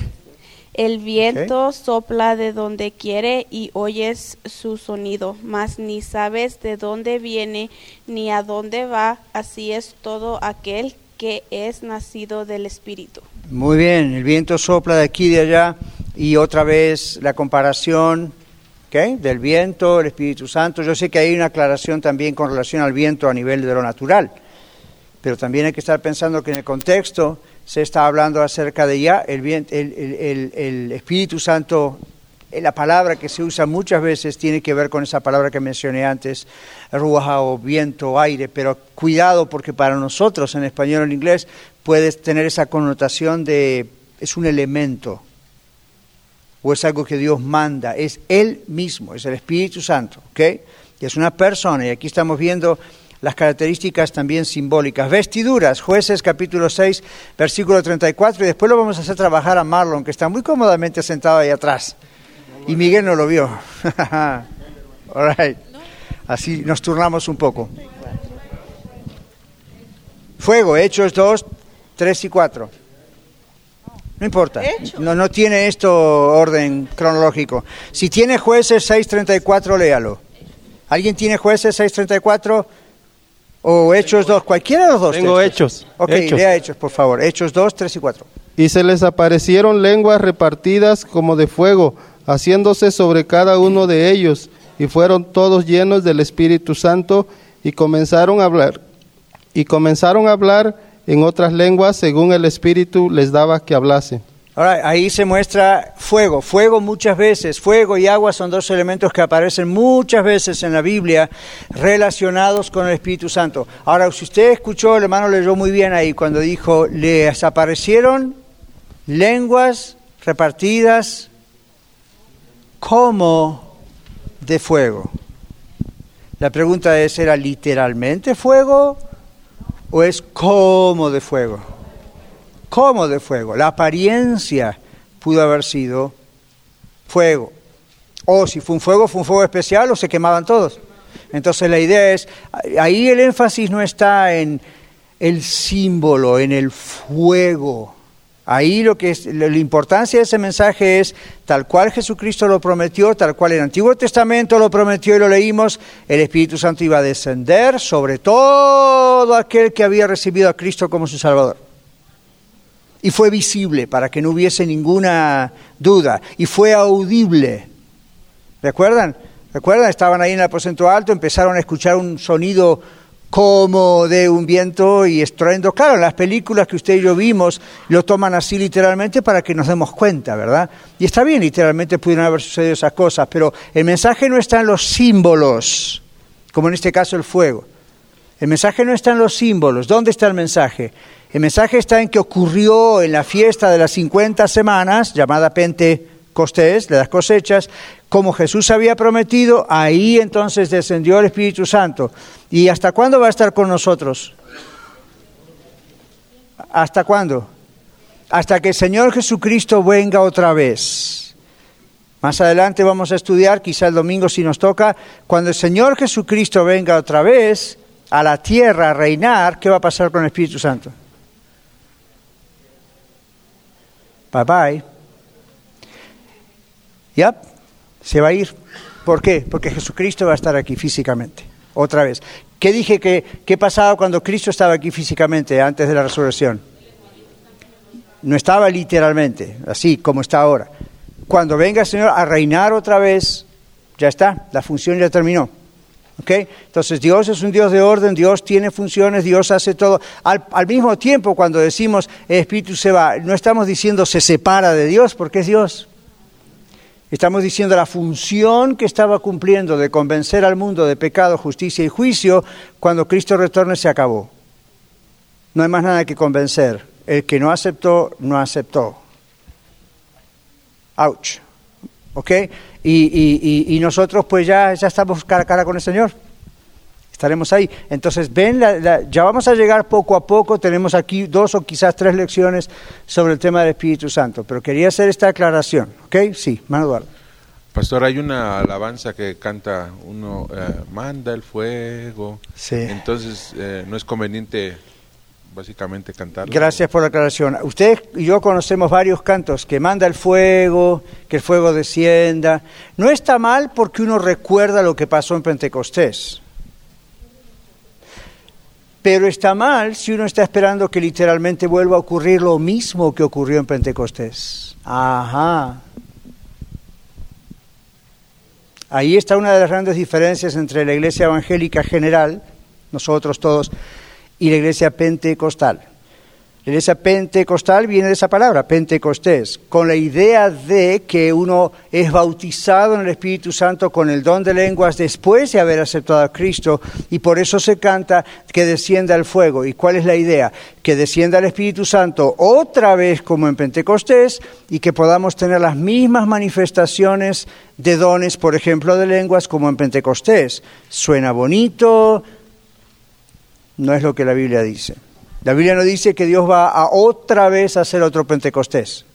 El viento okay. sopla de donde quiere y oyes su sonido, mas ni sabes de dónde viene ni a dónde va. Así es todo aquel que es nacido del Espíritu. Muy bien, el viento sopla de aquí y de allá y otra vez la comparación del viento, el Espíritu Santo. Yo sé que hay una aclaración también con relación al viento a nivel de lo natural, pero también hay que estar pensando que en el contexto se está hablando acerca de ya el, el, Espíritu Santo, la palabra que se usa muchas veces tiene que ver con esa palabra que mencioné antes, ruaja o viento, aire, pero cuidado porque para nosotros en español o en inglés puede tener esa connotación de es un elemento o es algo que Dios manda, es Él mismo, es el Espíritu Santo, ¿ok? Y es una persona, y aquí estamos viendo las características también simbólicas. Vestiduras, jueces capítulo 6, versículo 34, y después lo vamos a hacer trabajar a Marlon, que está muy cómodamente sentado ahí atrás. Y Miguel no lo vio. All right. Así nos turnamos un poco. Fuego, Hechos 2, 3 y 4. No importa. No, no tiene esto orden cronológico. Si tiene jueces 634, léalo. ¿Alguien tiene jueces 634? O Hechos 2, cualquiera de los dos. Tengo textos. Hechos. Ok, Hechos. lea Hechos, por favor. Hechos 2, 3 y 4. Y se les aparecieron lenguas repartidas como de fuego, haciéndose sobre cada uno de ellos, y fueron todos llenos del Espíritu Santo, y comenzaron a hablar, y comenzaron a hablar en otras lenguas según el Espíritu les daba que hablasen. Ahora, ahí se muestra fuego. Fuego muchas veces. Fuego y agua son dos elementos que aparecen muchas veces en la Biblia relacionados con el Espíritu Santo. Ahora, si usted escuchó, el hermano leyó muy bien ahí cuando dijo, les aparecieron lenguas repartidas como de fuego. La pregunta es, ¿era literalmente fuego o es como de fuego? Como de fuego. La apariencia pudo haber sido fuego. O si fue un fuego, fue un fuego especial o se quemaban todos. Entonces la idea es, ahí el énfasis no está en el símbolo, en el fuego. Ahí lo que es, la importancia de ese mensaje es tal cual Jesucristo lo prometió, tal cual el Antiguo Testamento lo prometió y lo leímos, el Espíritu Santo iba a descender sobre todo aquel que había recibido a Cristo como su Salvador. Y fue visible para que no hubiese ninguna duda. Y fue audible. ¿Recuerdan? ¿Recuerdan? Estaban ahí en el aposento alto, empezaron a escuchar un sonido como de un viento y estruendo. Claro, las películas que usted y yo vimos lo toman así literalmente para que nos demos cuenta, ¿verdad? Y está bien, literalmente pudieron haber sucedido esas cosas, pero el mensaje no está en los símbolos, como en este caso el fuego. El mensaje no está en los símbolos. ¿Dónde está el mensaje? El mensaje está en que ocurrió en la fiesta de las 50 semanas, llamada Pentecostés, de las cosechas, como Jesús había prometido, ahí entonces descendió el Espíritu Santo. ¿Y hasta cuándo va a estar con nosotros? ¿Hasta cuándo? Hasta que el Señor Jesucristo venga otra vez. Más adelante vamos a estudiar, quizá el domingo si nos toca, cuando el Señor Jesucristo venga otra vez a la tierra a reinar, ¿qué va a pasar con el Espíritu Santo? Bye bye. Ya, se va a ir. ¿Por qué? Porque Jesucristo va a estar aquí físicamente. Otra vez. ¿Qué dije que qué pasaba cuando Cristo estaba aquí físicamente antes de la resurrección? No estaba literalmente, así como está ahora. Cuando venga el Señor a reinar otra vez, ya está, la función ya terminó. ¿Ok? Entonces Dios es un Dios de orden, Dios tiene funciones, Dios hace todo. Al, al mismo tiempo, cuando decimos el Espíritu se va, no estamos diciendo se separa de Dios, porque es Dios. Estamos diciendo la función que estaba cumpliendo de convencer al mundo de pecado, justicia y juicio, cuando Cristo retorne se acabó. No hay más nada que convencer. El que no aceptó, no aceptó. Ouch. ¿Ok? Y, y- nosotros pues ya, ya estamos cara a cara con el Señor. Estaremos ahí. Entonces, ven, la- la- ya vamos a llegar poco a poco. Tenemos aquí dos o quizás tres lecciones sobre el tema del Espíritu Santo. Pero quería hacer esta aclaración. ¿Ok? Sí, Manuel. Pastor, hay una alabanza que canta uno, eh, manda el fuego. Sí. Entonces, eh, no es conveniente básicamente cantarla. Gracias por la aclaración. Usted y yo conocemos varios cantos que manda el fuego, que el fuego descienda. No está mal porque uno recuerda lo que pasó en Pentecostés. Pero está mal si uno está esperando que literalmente vuelva a ocurrir lo mismo que ocurrió en Pentecostés. Ajá. Ahí está una de las grandes diferencias entre la iglesia evangélica general, nosotros todos, y la iglesia pentecostal. La iglesia pentecostal viene de esa palabra, pentecostés, con la idea de que uno es bautizado en el Espíritu Santo con el don de lenguas después de haber aceptado a Cristo y por eso se canta que descienda el fuego. ¿Y cuál es la idea? Que descienda el Espíritu Santo otra vez como en Pentecostés y que podamos tener las mismas manifestaciones de dones, por ejemplo, de lenguas como en Pentecostés. Suena bonito, no es lo que la Biblia dice. La Biblia no dice que Dios va a otra vez a hacer otro Pentecostés.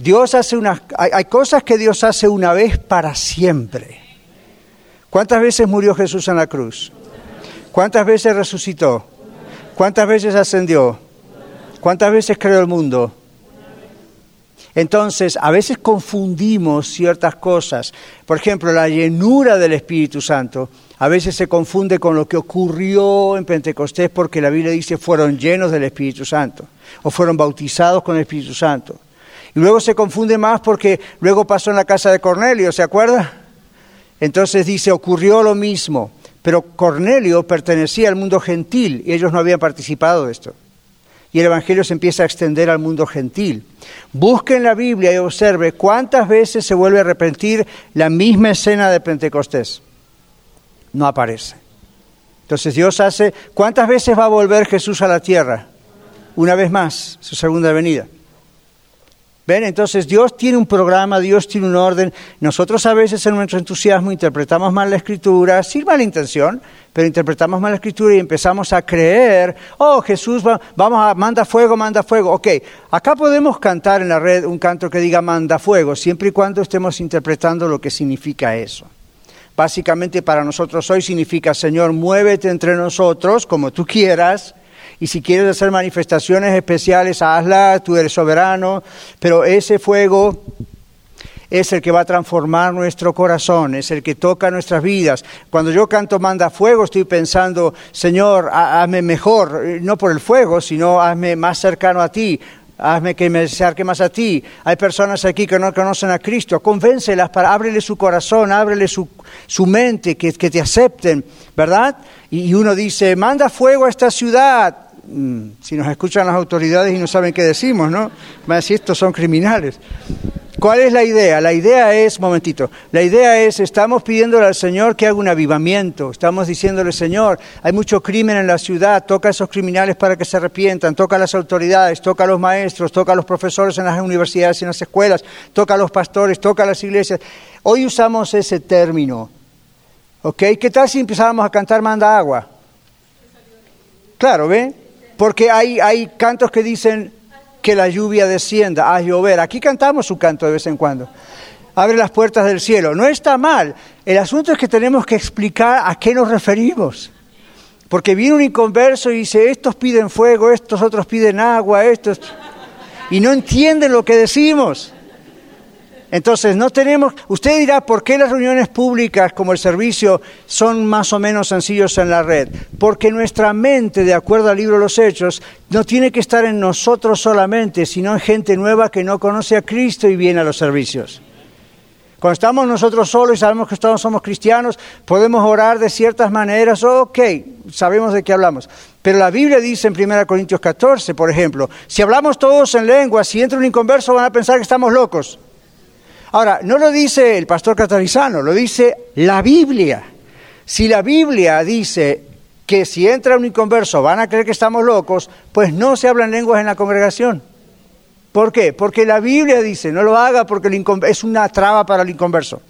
Dios hace unas, hay, hay cosas que Dios hace una vez para siempre. ¿Cuántas veces murió Jesús en la cruz? ¿Cuántas veces resucitó? ¿Cuántas veces ascendió? ¿Cuántas veces creó el mundo? Entonces, a veces confundimos ciertas cosas. Por ejemplo, la llenura del Espíritu Santo a veces se confunde con lo que ocurrió en Pentecostés porque la Biblia dice fueron llenos del Espíritu Santo o fueron bautizados con el Espíritu Santo. Y luego se confunde más porque luego pasó en la casa de Cornelio, ¿se acuerda? Entonces dice, ocurrió lo mismo, pero Cornelio pertenecía al mundo gentil y ellos no habían participado de esto y el Evangelio se empieza a extender al mundo gentil. Busque en la Biblia y observe cuántas veces se vuelve a repetir la misma escena de Pentecostés. No aparece. Entonces Dios hace, ¿cuántas veces va a volver Jesús a la tierra? Una vez más, su segunda venida. ¿Ven? Entonces Dios tiene un programa, Dios tiene un orden. Nosotros a veces en nuestro entusiasmo interpretamos mal la escritura, sin mala intención, pero interpretamos mal la escritura y empezamos a creer, oh Jesús, va, vamos a, manda fuego, manda fuego. Ok, acá podemos cantar en la red un canto que diga manda fuego, siempre y cuando estemos interpretando lo que significa eso. Básicamente para nosotros hoy significa, Señor, muévete entre nosotros como tú quieras y si quieres hacer manifestaciones especiales, hazla, tú eres soberano, pero ese fuego es el que va a transformar nuestro corazón, es el que toca nuestras vidas. Cuando yo canto Manda Fuego, estoy pensando, Señor, hazme mejor, no por el fuego, sino hazme más cercano a ti, hazme que me acerque más a ti. Hay personas aquí que no conocen a Cristo, convéncelas para ábrele su corazón, ábrele su, su mente, que, que, te acepten, ¿verdad? Y, uno dice, manda fuego a esta ciudad, Mm, si nos escuchan las autoridades y no saben qué decimos, ¿no? Van a decir, estos son criminales. ¿Cuál es la idea? La idea es, momentito, la idea es, estamos pidiéndole al Señor que haga un avivamiento, estamos diciéndole, Señor, hay mucho crimen en la ciudad, toca a esos criminales para que se arrepientan, toca a las autoridades, toca a los maestros, toca a los profesores en las universidades y en las escuelas, toca a los pastores, toca a las iglesias. Hoy usamos ese término, ¿ok? ¿Qué tal si empezáramos a cantar manda agua? Claro, ¿ve? Porque hay, hay cantos que dicen que la lluvia descienda, a llover. Aquí cantamos un canto de vez en cuando. Abre las puertas del cielo. No está mal. El asunto es que tenemos que explicar a qué nos referimos. Porque viene un inconverso y dice, estos piden fuego, estos otros piden agua, estos... Y no entienden lo que decimos. Entonces, no tenemos, usted dirá, ¿por qué las reuniones públicas como el servicio son más o menos sencillos en la red? Porque nuestra mente, de acuerdo al libro de los Hechos, no tiene que estar en nosotros solamente, sino en gente nueva que no conoce a Cristo y viene a los servicios. Cuando estamos nosotros solos y sabemos que todos somos cristianos, podemos orar de ciertas maneras, ok, sabemos de qué hablamos. Pero la Biblia dice en 1 Corintios 14, por ejemplo, si hablamos todos en lengua, si entra un inconverso van a pensar que estamos locos. Ahora, no lo dice el pastor catarizano, lo dice la Biblia. Si la Biblia dice que si entra un inconverso van a creer que estamos locos, pues no se hablan lenguas en la congregación. ¿Por qué? Porque la Biblia dice, no lo haga porque es una traba para el inconverso.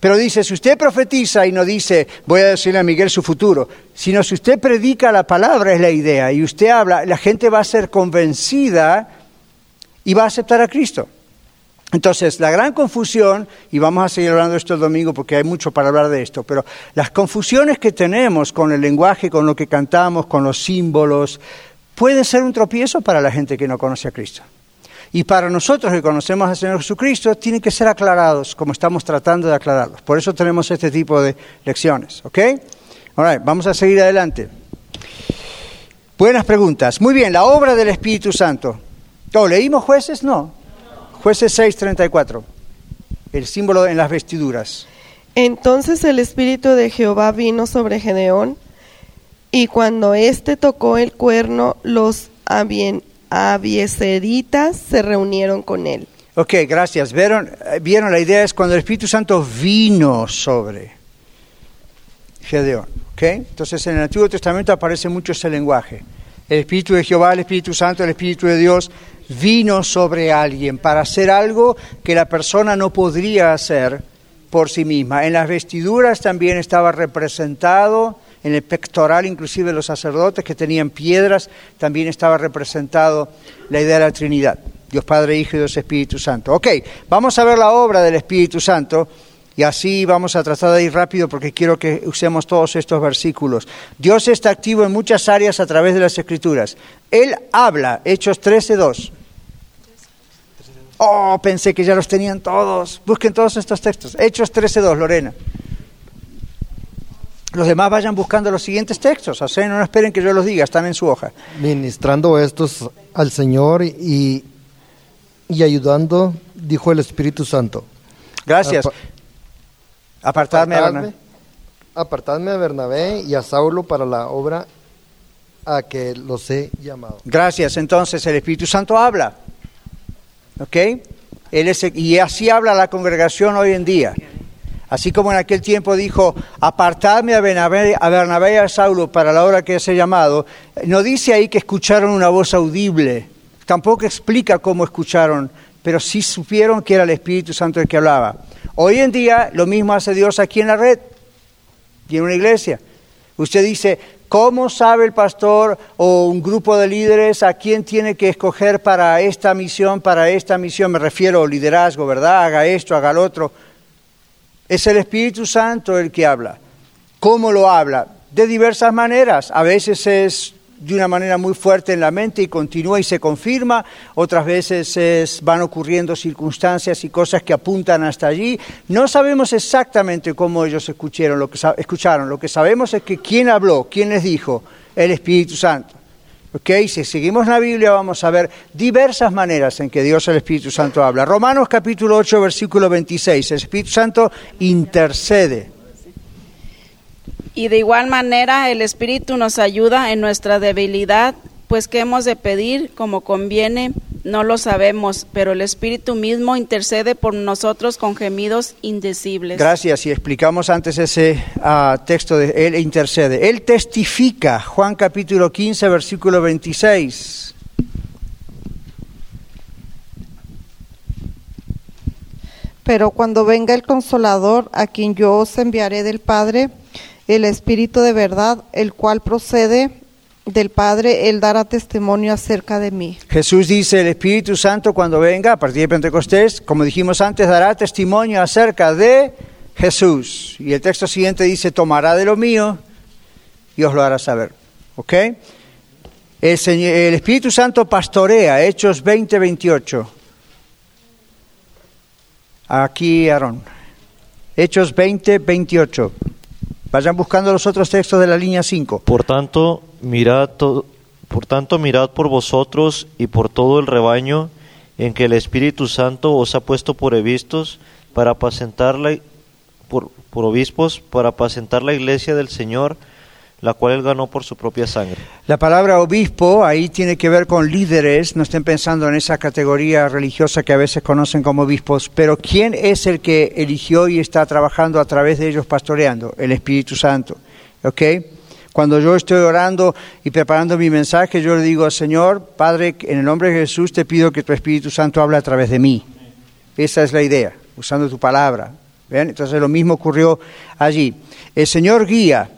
Pero dice, si usted profetiza y no dice, voy a decirle a Miguel su futuro, sino si usted predica la palabra es la idea y usted habla, la gente va a ser convencida y va a aceptar a Cristo. Entonces, la gran confusión, y vamos a seguir hablando esto el domingo porque hay mucho para hablar de esto, pero las confusiones que tenemos con el lenguaje, con lo que cantamos, con los símbolos, pueden ser un tropiezo para la gente que no conoce a Cristo. Y para nosotros que conocemos al Señor Jesucristo, tienen que ser aclarados como estamos tratando de aclararlos. Por eso tenemos este tipo de lecciones, ¿ok? Ahora, vamos a seguir adelante. Buenas preguntas. Muy bien, la obra del Espíritu Santo. ¿Oh, ¿Leímos jueces? No. Jueces 6:34, el símbolo en las vestiduras. Entonces el Espíritu de Jehová vino sobre Gedeón, y cuando éste tocó el cuerno, los abieseritas se reunieron con él. Ok, gracias. ¿Vieron? ¿Vieron? La idea es cuando el Espíritu Santo vino sobre Gedeón. Okay? Entonces en el Antiguo Testamento aparece mucho ese lenguaje. El Espíritu de Jehová, el Espíritu Santo, el Espíritu de Dios vino sobre alguien para hacer algo que la persona no podría hacer por sí misma. En las vestiduras también estaba representado, en el pectoral inclusive los sacerdotes que tenían piedras, también estaba representado la idea de la Trinidad, Dios Padre, Hijo y Dios Espíritu Santo. Ok, vamos a ver la obra del Espíritu Santo. Y así vamos a tratar de ir rápido porque quiero que usemos todos estos versículos. Dios está activo en muchas áreas a través de las Escrituras. Él habla, Hechos 13.2. Oh, pensé que ya los tenían todos. Busquen todos estos textos. Hechos 13.2, Lorena. Los demás vayan buscando los siguientes textos. Sea, no esperen que yo los diga, están en su hoja. Ministrando estos al Señor y, y ayudando, dijo el Espíritu Santo. Gracias. Apa- Apartadme, apartadme, Bernabé. apartadme a Bernabé y a Saulo para la obra a que los he llamado. Gracias. Entonces el Espíritu Santo habla. ¿Ok? Él es el- y así habla la congregación hoy en día. Así como en aquel tiempo dijo, apartadme a Bernabé, a Bernabé y a Saulo para la hora que he llamado, no dice ahí que escucharon una voz audible, tampoco explica cómo escucharon, pero sí supieron que era el Espíritu Santo el que hablaba. Hoy en día lo mismo hace Dios aquí en la red y en una iglesia. Usted dice, ¿cómo sabe el pastor o un grupo de líderes a quién tiene que escoger para esta misión, para esta misión? Me refiero al liderazgo, ¿verdad? Haga esto, haga lo otro. Es el Espíritu Santo el que habla. ¿Cómo lo habla? De diversas maneras. A veces es de una manera muy fuerte en la mente y continúa y se confirma. Otras veces es- van ocurriendo circunstancias y cosas que apuntan hasta allí. No sabemos exactamente cómo ellos escucharon. Lo que, escucharon. Lo que sabemos es que quién habló, quién les dijo, el Espíritu Santo. Si seguimos la Biblia vamos a ver diversas maneras en que Dios el Espíritu Santo habla. Romanos capítulo 8, versículo 26. El Espíritu Santo intercede. Y de igual manera el Espíritu nos ayuda en nuestra debilidad, pues que hemos de pedir como conviene, no lo sabemos, pero el Espíritu mismo intercede por nosotros con gemidos indecibles. Gracias. Y explicamos antes ese ah, texto de Él intercede. Él testifica, Juan capítulo 15, versículo 26. Pero cuando venga el consolador, a quien yo os enviaré del Padre, el Espíritu de verdad, el cual procede del Padre, él dará testimonio acerca de mí. Jesús dice, el Espíritu Santo cuando venga, a partir de Pentecostés, como dijimos antes, dará testimonio acerca de Jesús. Y el texto siguiente dice, tomará de lo mío y os lo hará saber. ¿Ok? El, Señor- el Espíritu Santo pastorea, Hechos 20, 28. Aquí, Aarón. Hechos 20, 28. Vayan buscando los otros textos de la línea 5. Por tanto, mirad por tanto mirad por vosotros y por todo el rebaño en que el Espíritu Santo os ha puesto por obispos para apacentar la, por, por obispos para apacentar la iglesia del Señor, la cual él ganó por su propia sangre. La palabra obispo ahí tiene que ver con líderes, no estén pensando en esa categoría religiosa que a veces conocen como obispos, pero ¿quién es el que eligió y está trabajando a través de ellos pastoreando? El Espíritu Santo. ¿Ok? Cuando yo estoy orando y preparando mi mensaje, yo le digo, Señor, Padre, en el nombre de Jesús te pido que tu Espíritu Santo hable a través de mí. Esa es la idea, usando tu palabra. ¿Ven? Entonces lo mismo ocurrió allí. El Señor guía,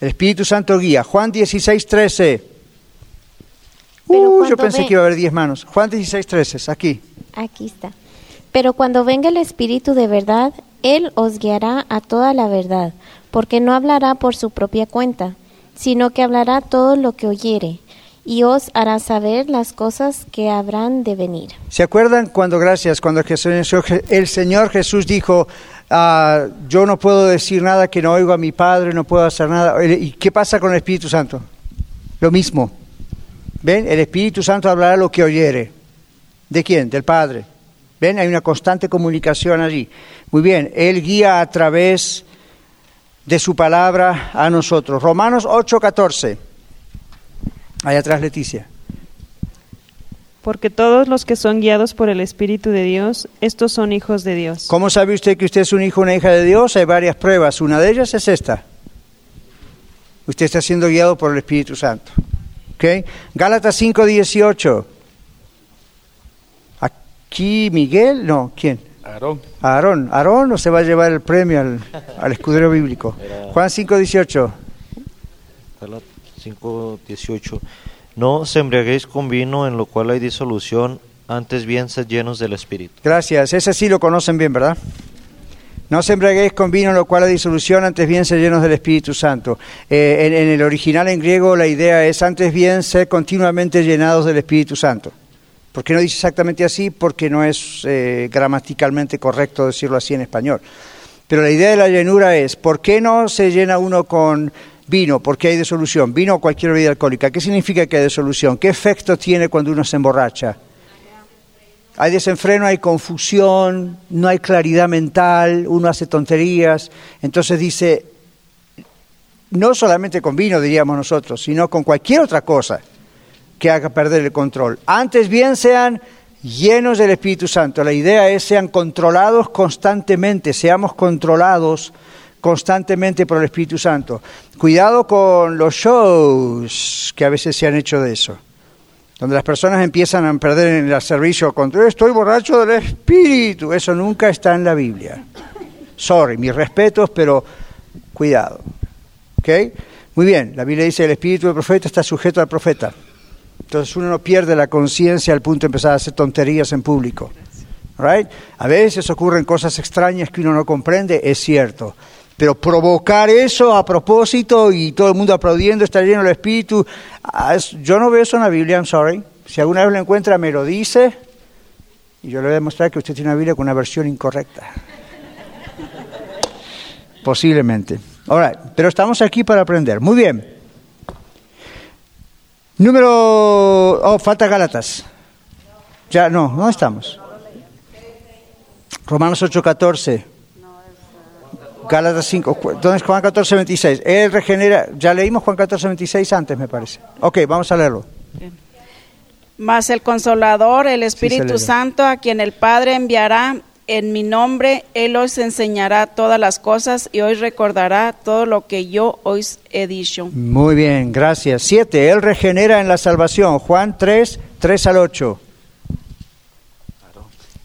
el Espíritu Santo guía. Juan 16, 13. Pero Uh, yo pensé que iba a haber 10 manos. Juan 16, 13, es aquí. Aquí está. Pero cuando venga el Espíritu de verdad, Él os guiará a toda la verdad, porque no hablará por su propia cuenta, sino que hablará todo lo que oyere, y os hará saber las cosas que habrán de venir. ¿Se acuerdan cuando, gracias, cuando el Señor Jesús dijo, ah, yo no puedo decir nada que no oigo a mi Padre, no puedo hacer nada? ¿Y qué pasa con el Espíritu Santo? Lo mismo. ¿Ven? El Espíritu Santo hablará lo que oyere. ¿De quién? Del Padre. ¿Ven? Hay una constante comunicación allí. Muy bien, Él guía a través de su palabra a nosotros. Romanos 8:14. Ahí atrás, Leticia. Porque todos los que son guiados por el Espíritu de Dios, estos son hijos de Dios. ¿Cómo sabe usted que usted es un hijo o una hija de Dios? Hay varias pruebas. Una de ellas es esta. Usted está siendo guiado por el Espíritu Santo. ¿Ok? Gálatas 5:18. Aquí Miguel, no, ¿quién? Aarón. Aarón. Aarón no se va a llevar el premio al, al escudero bíblico. Juan 5:18. 5.18 No os embriaguéis con vino en lo cual hay disolución, antes bien sed llenos del Espíritu. Gracias. Ese sí lo conocen bien, ¿verdad? No se embriaguéis con vino, lo cual hay disolución, antes bien ser llenos del Espíritu Santo. Eh, en, en el original en griego la idea es antes bien ser continuamente llenados del Espíritu Santo. ¿Por qué no dice exactamente así? Porque no es eh, gramaticalmente correcto decirlo así en español. Pero la idea de la llenura es, ¿por qué no se llena uno con vino? Porque hay disolución. Vino o cualquier bebida alcohólica. ¿Qué significa que hay disolución? ¿Qué efecto tiene cuando uno se emborracha? Hay desenfreno, hay confusión, no hay claridad mental, uno hace tonterías. Entonces dice, no solamente con vino, diríamos nosotros, sino con cualquier otra cosa que haga perder el control. Antes bien sean llenos del Espíritu Santo. La idea es sean controlados constantemente, seamos controlados constantemente por el Espíritu Santo. Cuidado con los shows que a veces se han hecho de eso, donde las personas empiezan a perder en el servicio con estoy borracho del Espíritu. Eso nunca está en la Biblia. Sorry, mis respetos, pero cuidado. ¿Ok? Muy bien, la Biblia dice el Espíritu del profeta está sujeto al profeta. Entonces uno no pierde la conciencia al punto de empezar a hacer tonterías en público. Right? A veces ocurren cosas extrañas que uno no comprende, es cierto. Pero provocar eso a propósito y todo el mundo aplaudiendo, está lleno del Espíritu, ah, yo no veo eso en la Biblia, I'm sorry. Si alguna vez lo encuentra, me lo dice y yo le voy a demostrar que usted tiene una Biblia con una versión incorrecta. Posiblemente. All Pero estamos aquí para aprender. Muy bien. Número... Oh, falta Gálatas. Ya, no, ¿dónde estamos? Romanos 8.14. Gálatas 5. ¿Dónde es Juan 14.26? Él regenera... Ya leímos Juan 14.26 antes, me parece. Ok, vamos a leerlo. Mas el Consolador, el Espíritu Santo, a quien el Padre enviará en mi nombre, Él os enseñará todas las cosas y os recordará todo lo que yo os he dicho. Muy bien, gracias. Siete, Él regenera en la salvación. Juan 3, 3 al 8.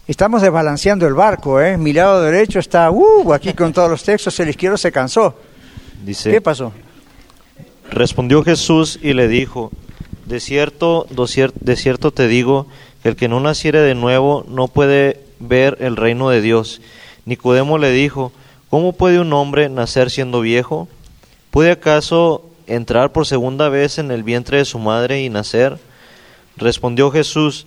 Estamos desbalanceando el barco, ¿eh? Mi lado derecho está, uh, aquí con todos los textos, el izquierdo se cansó. Dice, ¿Qué pasó? Respondió Jesús y le dijo, de cierto, de cierto te digo, que el que no naciere de nuevo no puede ver el reino de Dios. Nicodemo le dijo, ¿cómo puede un hombre nacer siendo viejo? ¿Puede acaso entrar por segunda vez en el vientre de su madre y nacer? Respondió Jesús,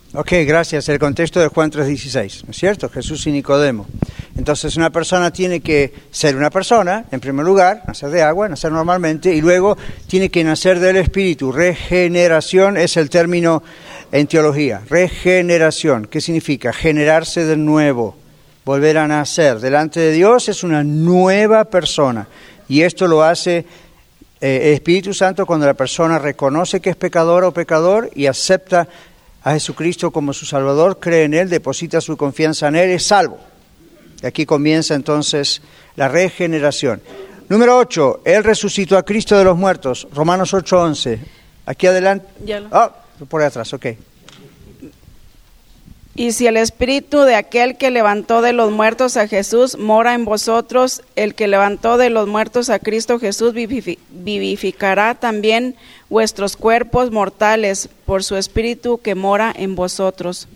Ok, gracias. El contexto de Juan 3:16, ¿no es cierto? Jesús y Nicodemo. Entonces una persona tiene que ser una persona, en primer lugar, nacer de agua, nacer normalmente, y luego tiene que nacer del Espíritu. Regeneración es el término en teología. Regeneración, ¿qué significa? Generarse de nuevo volver a nacer. Delante de Dios es una nueva persona. Y esto lo hace eh, el Espíritu Santo cuando la persona reconoce que es pecador o pecador y acepta a Jesucristo como su Salvador, cree en Él, deposita su confianza en Él, es salvo. Y aquí comienza entonces la regeneración. Número 8, Él resucitó a Cristo de los muertos, Romanos 8:11. Aquí adelante. Ah, por atrás, ok. Y si el espíritu de aquel que levantó de los muertos a Jesús mora en vosotros, el que levantó de los muertos a Cristo Jesús vivificará también vuestros cuerpos mortales por su espíritu que mora en vosotros.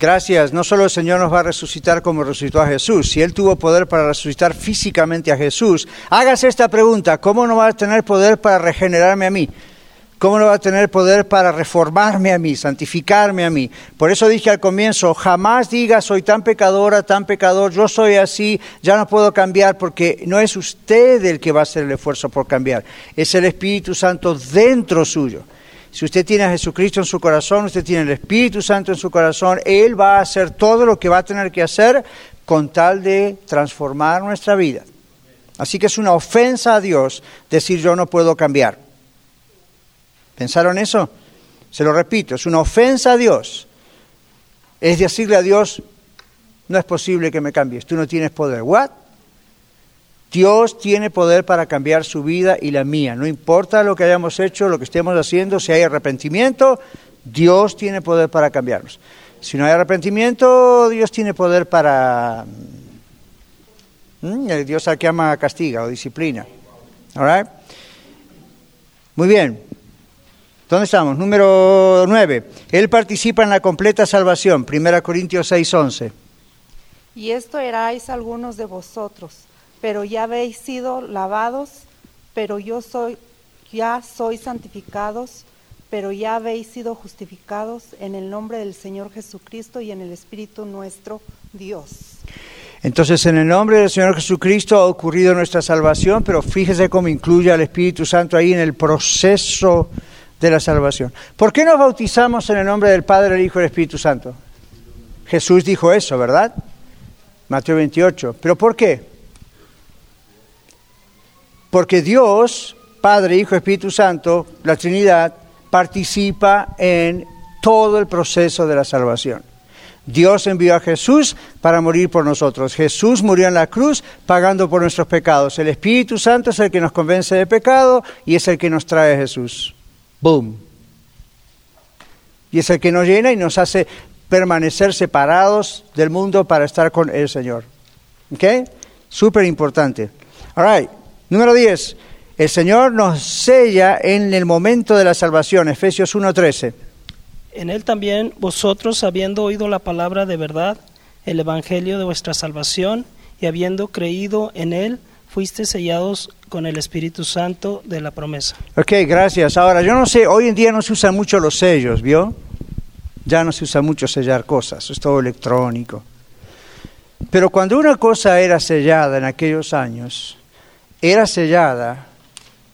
Gracias. No solo el Señor nos va a resucitar como resucitó a Jesús, si Él tuvo poder para resucitar físicamente a Jesús, hágase esta pregunta, ¿cómo no va a tener poder para regenerarme a mí? ¿Cómo no va a tener poder para reformarme a mí, santificarme a mí? Por eso dije al comienzo, jamás diga soy tan pecadora, tan pecador, yo soy así, ya no puedo cambiar, porque no es usted el que va a hacer el esfuerzo por cambiar, es el Espíritu Santo dentro suyo. Si usted tiene a Jesucristo en su corazón, usted tiene el Espíritu Santo en su corazón, Él va a hacer todo lo que va a tener que hacer con tal de transformar nuestra vida. Así que es una ofensa a Dios decir yo no puedo cambiar. ¿Pensaron eso? Se lo repito, es una ofensa a Dios. Es decirle a Dios, no es posible que me cambies, tú no tienes poder. ¿What? Dios tiene poder para cambiar su vida y la mía. No importa lo que hayamos hecho, lo que estemos haciendo, si hay arrepentimiento, Dios tiene poder para cambiarnos. Si no hay arrepentimiento, Dios tiene poder para... ¿Mm? Dios al que ama castiga o disciplina. Muy bien. ¿Dónde estamos? Número 9. Él participa en la completa salvación. 1 Corintios 6:11. Y esto erais algunos de vosotros, pero ya habéis sido lavados, pero yo soy, ya sois santificados, pero ya habéis sido justificados en el nombre del Señor Jesucristo y en el Espíritu nuestro Dios. Entonces, en el nombre del Señor Jesucristo ha ocurrido nuestra salvación, pero fíjese cómo incluye al Espíritu Santo ahí en el proceso de la salvación. ¿Por qué nos bautizamos en el nombre del Padre, el Hijo y el Espíritu Santo? Jesús dijo eso, ¿verdad? Mateo 28. ¿Pero por qué? Porque Dios, Padre, Hijo, Espíritu Santo, la Trinidad, participa en todo el proceso de la salvación. Dios envió a Jesús para morir por nosotros. Jesús murió en la cruz pagando por nuestros pecados. El Espíritu Santo es el que nos convence de pecado y es el que nos trae a Jesús. Boom. Y es el que nos llena y nos hace permanecer separados del mundo para estar con el Señor. ¿Ok? Súper importante. All right. Número 10. El Señor nos sella en el momento de la salvación. Efesios 1.13. En él también vosotros, habiendo oído la palabra de verdad, el evangelio de vuestra salvación, y habiendo creído en él, fuiste sellados con el Espíritu Santo de la promesa. Ok, gracias. Ahora, yo no sé, hoy en día no se usan mucho los sellos, ¿vio? Ya no se usa mucho sellar cosas, es todo electrónico. Pero cuando una cosa era sellada en aquellos años, era sellada,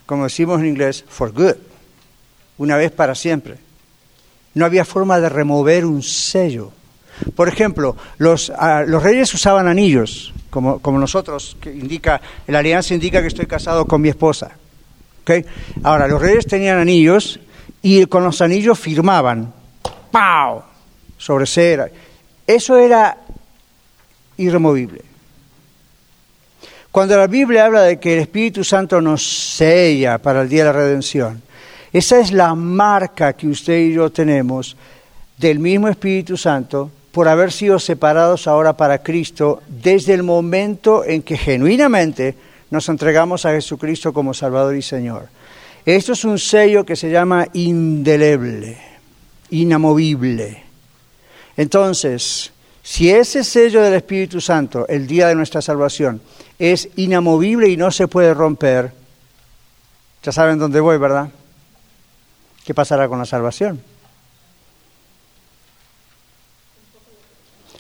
como decimos en inglés, for good, una vez para siempre. No había forma de remover un sello. Por ejemplo, los, ah, los reyes usaban anillos, como, nosotros, que indica, la alianza indica que estoy casado con mi esposa. Ahora, los reyes tenían anillos y con los anillos firmaban, ¡pau! sobre cera. Eso era irremovible. Cuando la Biblia habla de que el Espíritu Santo nos sella para el día de la redención, esa es la marca que usted y yo tenemos del mismo Espíritu Santo por haber sido separados ahora para Cristo desde el momento en que genuinamente nos entregamos a Jesucristo como Salvador y Señor. Esto es un sello que se llama indeleble, inamovible. Entonces, si ese sello del Espíritu Santo, el día de nuestra salvación, es inamovible y no se puede romper, ya saben dónde voy, ¿verdad? ¿Qué pasará con la salvación?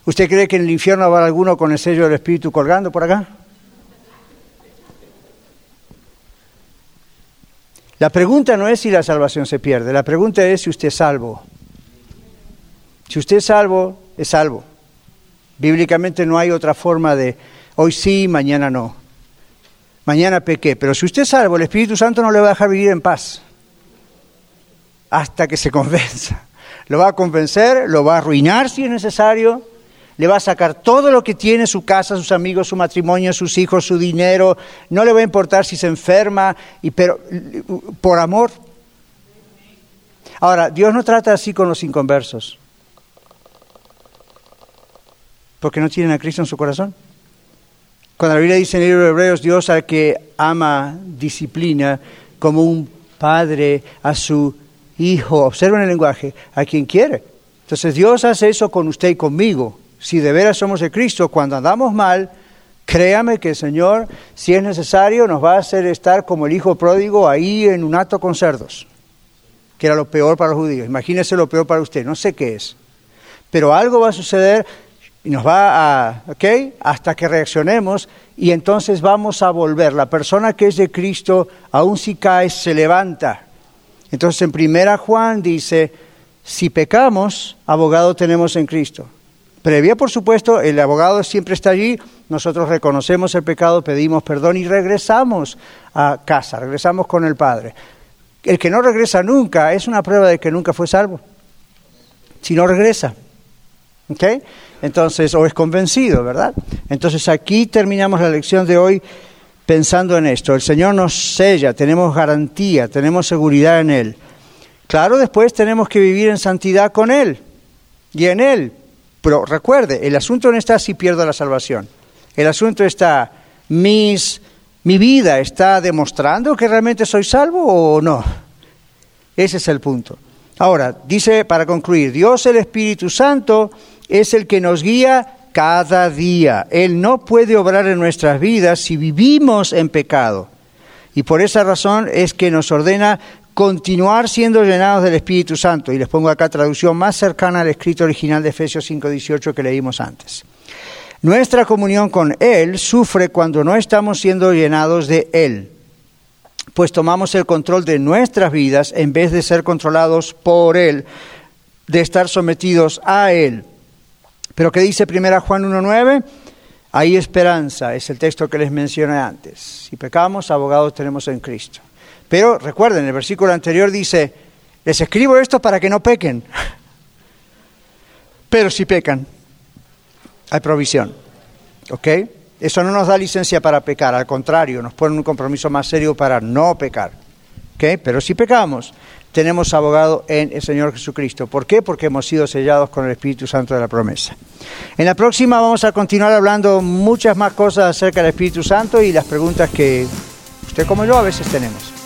¿Usted cree que en el infierno habrá alguno con el sello del Espíritu colgando por acá? La pregunta no es si la salvación se pierde, la pregunta es si usted es salvo. Si usted es salvo, es salvo. Bíblicamente no hay otra forma de hoy sí, mañana no. Mañana pequé, pero si usted es salvo, el Espíritu Santo no le va a dejar vivir en paz hasta que se convenza. Lo va a convencer, lo va a arruinar si es necesario, le va a sacar todo lo que tiene, su casa, sus amigos, su matrimonio, sus hijos, su dinero, no le va a importar si se enferma, y, pero por amor. Ahora, Dios no trata así con los inconversos, porque no tienen a Cristo en su corazón. Cuando la Biblia dice en el libro de Hebreos, Dios al que ama, disciplina, como un padre a su hijo, observen el lenguaje, a quien quiere. Entonces Dios hace eso con usted y conmigo. Si de veras somos de Cristo, cuando andamos mal, créame que el Señor, si es necesario, nos va a hacer estar como el hijo pródigo ahí en un acto con cerdos, que era lo peor para los judíos. Imagínese lo peor para usted, no sé qué es. Pero algo va a suceder y nos va a, ¿ok? Hasta que reaccionemos y entonces vamos a volver. La persona que es de Cristo, aun si cae, se levanta entonces en primera Juan dice, si pecamos, abogado tenemos en Cristo. Previa, por supuesto, el abogado siempre está allí, nosotros reconocemos el pecado, pedimos perdón y regresamos a casa, regresamos con el Padre. El que no regresa nunca es una prueba de que nunca fue salvo. Si no regresa. ¿Ok? Entonces, o es convencido, ¿verdad? Entonces aquí terminamos la lección de hoy pensando en esto. El Señor nos sella, tenemos garantía, tenemos seguridad en Él. Claro, después tenemos que vivir en santidad con Él. y en Él. Pero recuerde, el asunto no está si pierdo la salvación. El asunto está, mis, mi vida está demostrando que realmente soy salvo o no. Ese es el punto. Ahora, dice para concluir, Dios el Espíritu Santo es el que nos guía cada día. Él no puede obrar en nuestras vidas si vivimos en pecado. Y por esa razón es que nos ordena continuar siendo llenados del Espíritu Santo. Y les pongo acá traducción más cercana al escrito original de Efesios 5:18 que leímos antes. Nuestra comunión con Él sufre cuando no estamos siendo llenados de Él, pues tomamos el control de nuestras vidas en vez de ser controlados por Él, de estar sometidos a Él. Pero ¿qué dice 1 Juan 1.9? Hay esperanza, es el texto que les mencioné antes. Si pecamos, abogados tenemos en Cristo. Pero recuerden, el versículo anterior dice, les escribo esto para que no pequen. Pero si pecan, hay provisión. ¿Ok? Eso no nos da licencia para pecar, al contrario, nos pone un compromiso más serio para no pecar. ¿Ok? Pero si pecamos, tenemos abogado en el Señor Jesucristo. ¿Por qué? Porque hemos sido sellados con el Espíritu Santo de la promesa. En la próxima vamos a continuar hablando muchas más cosas acerca del Espíritu Santo y las preguntas que usted como yo a veces tenemos.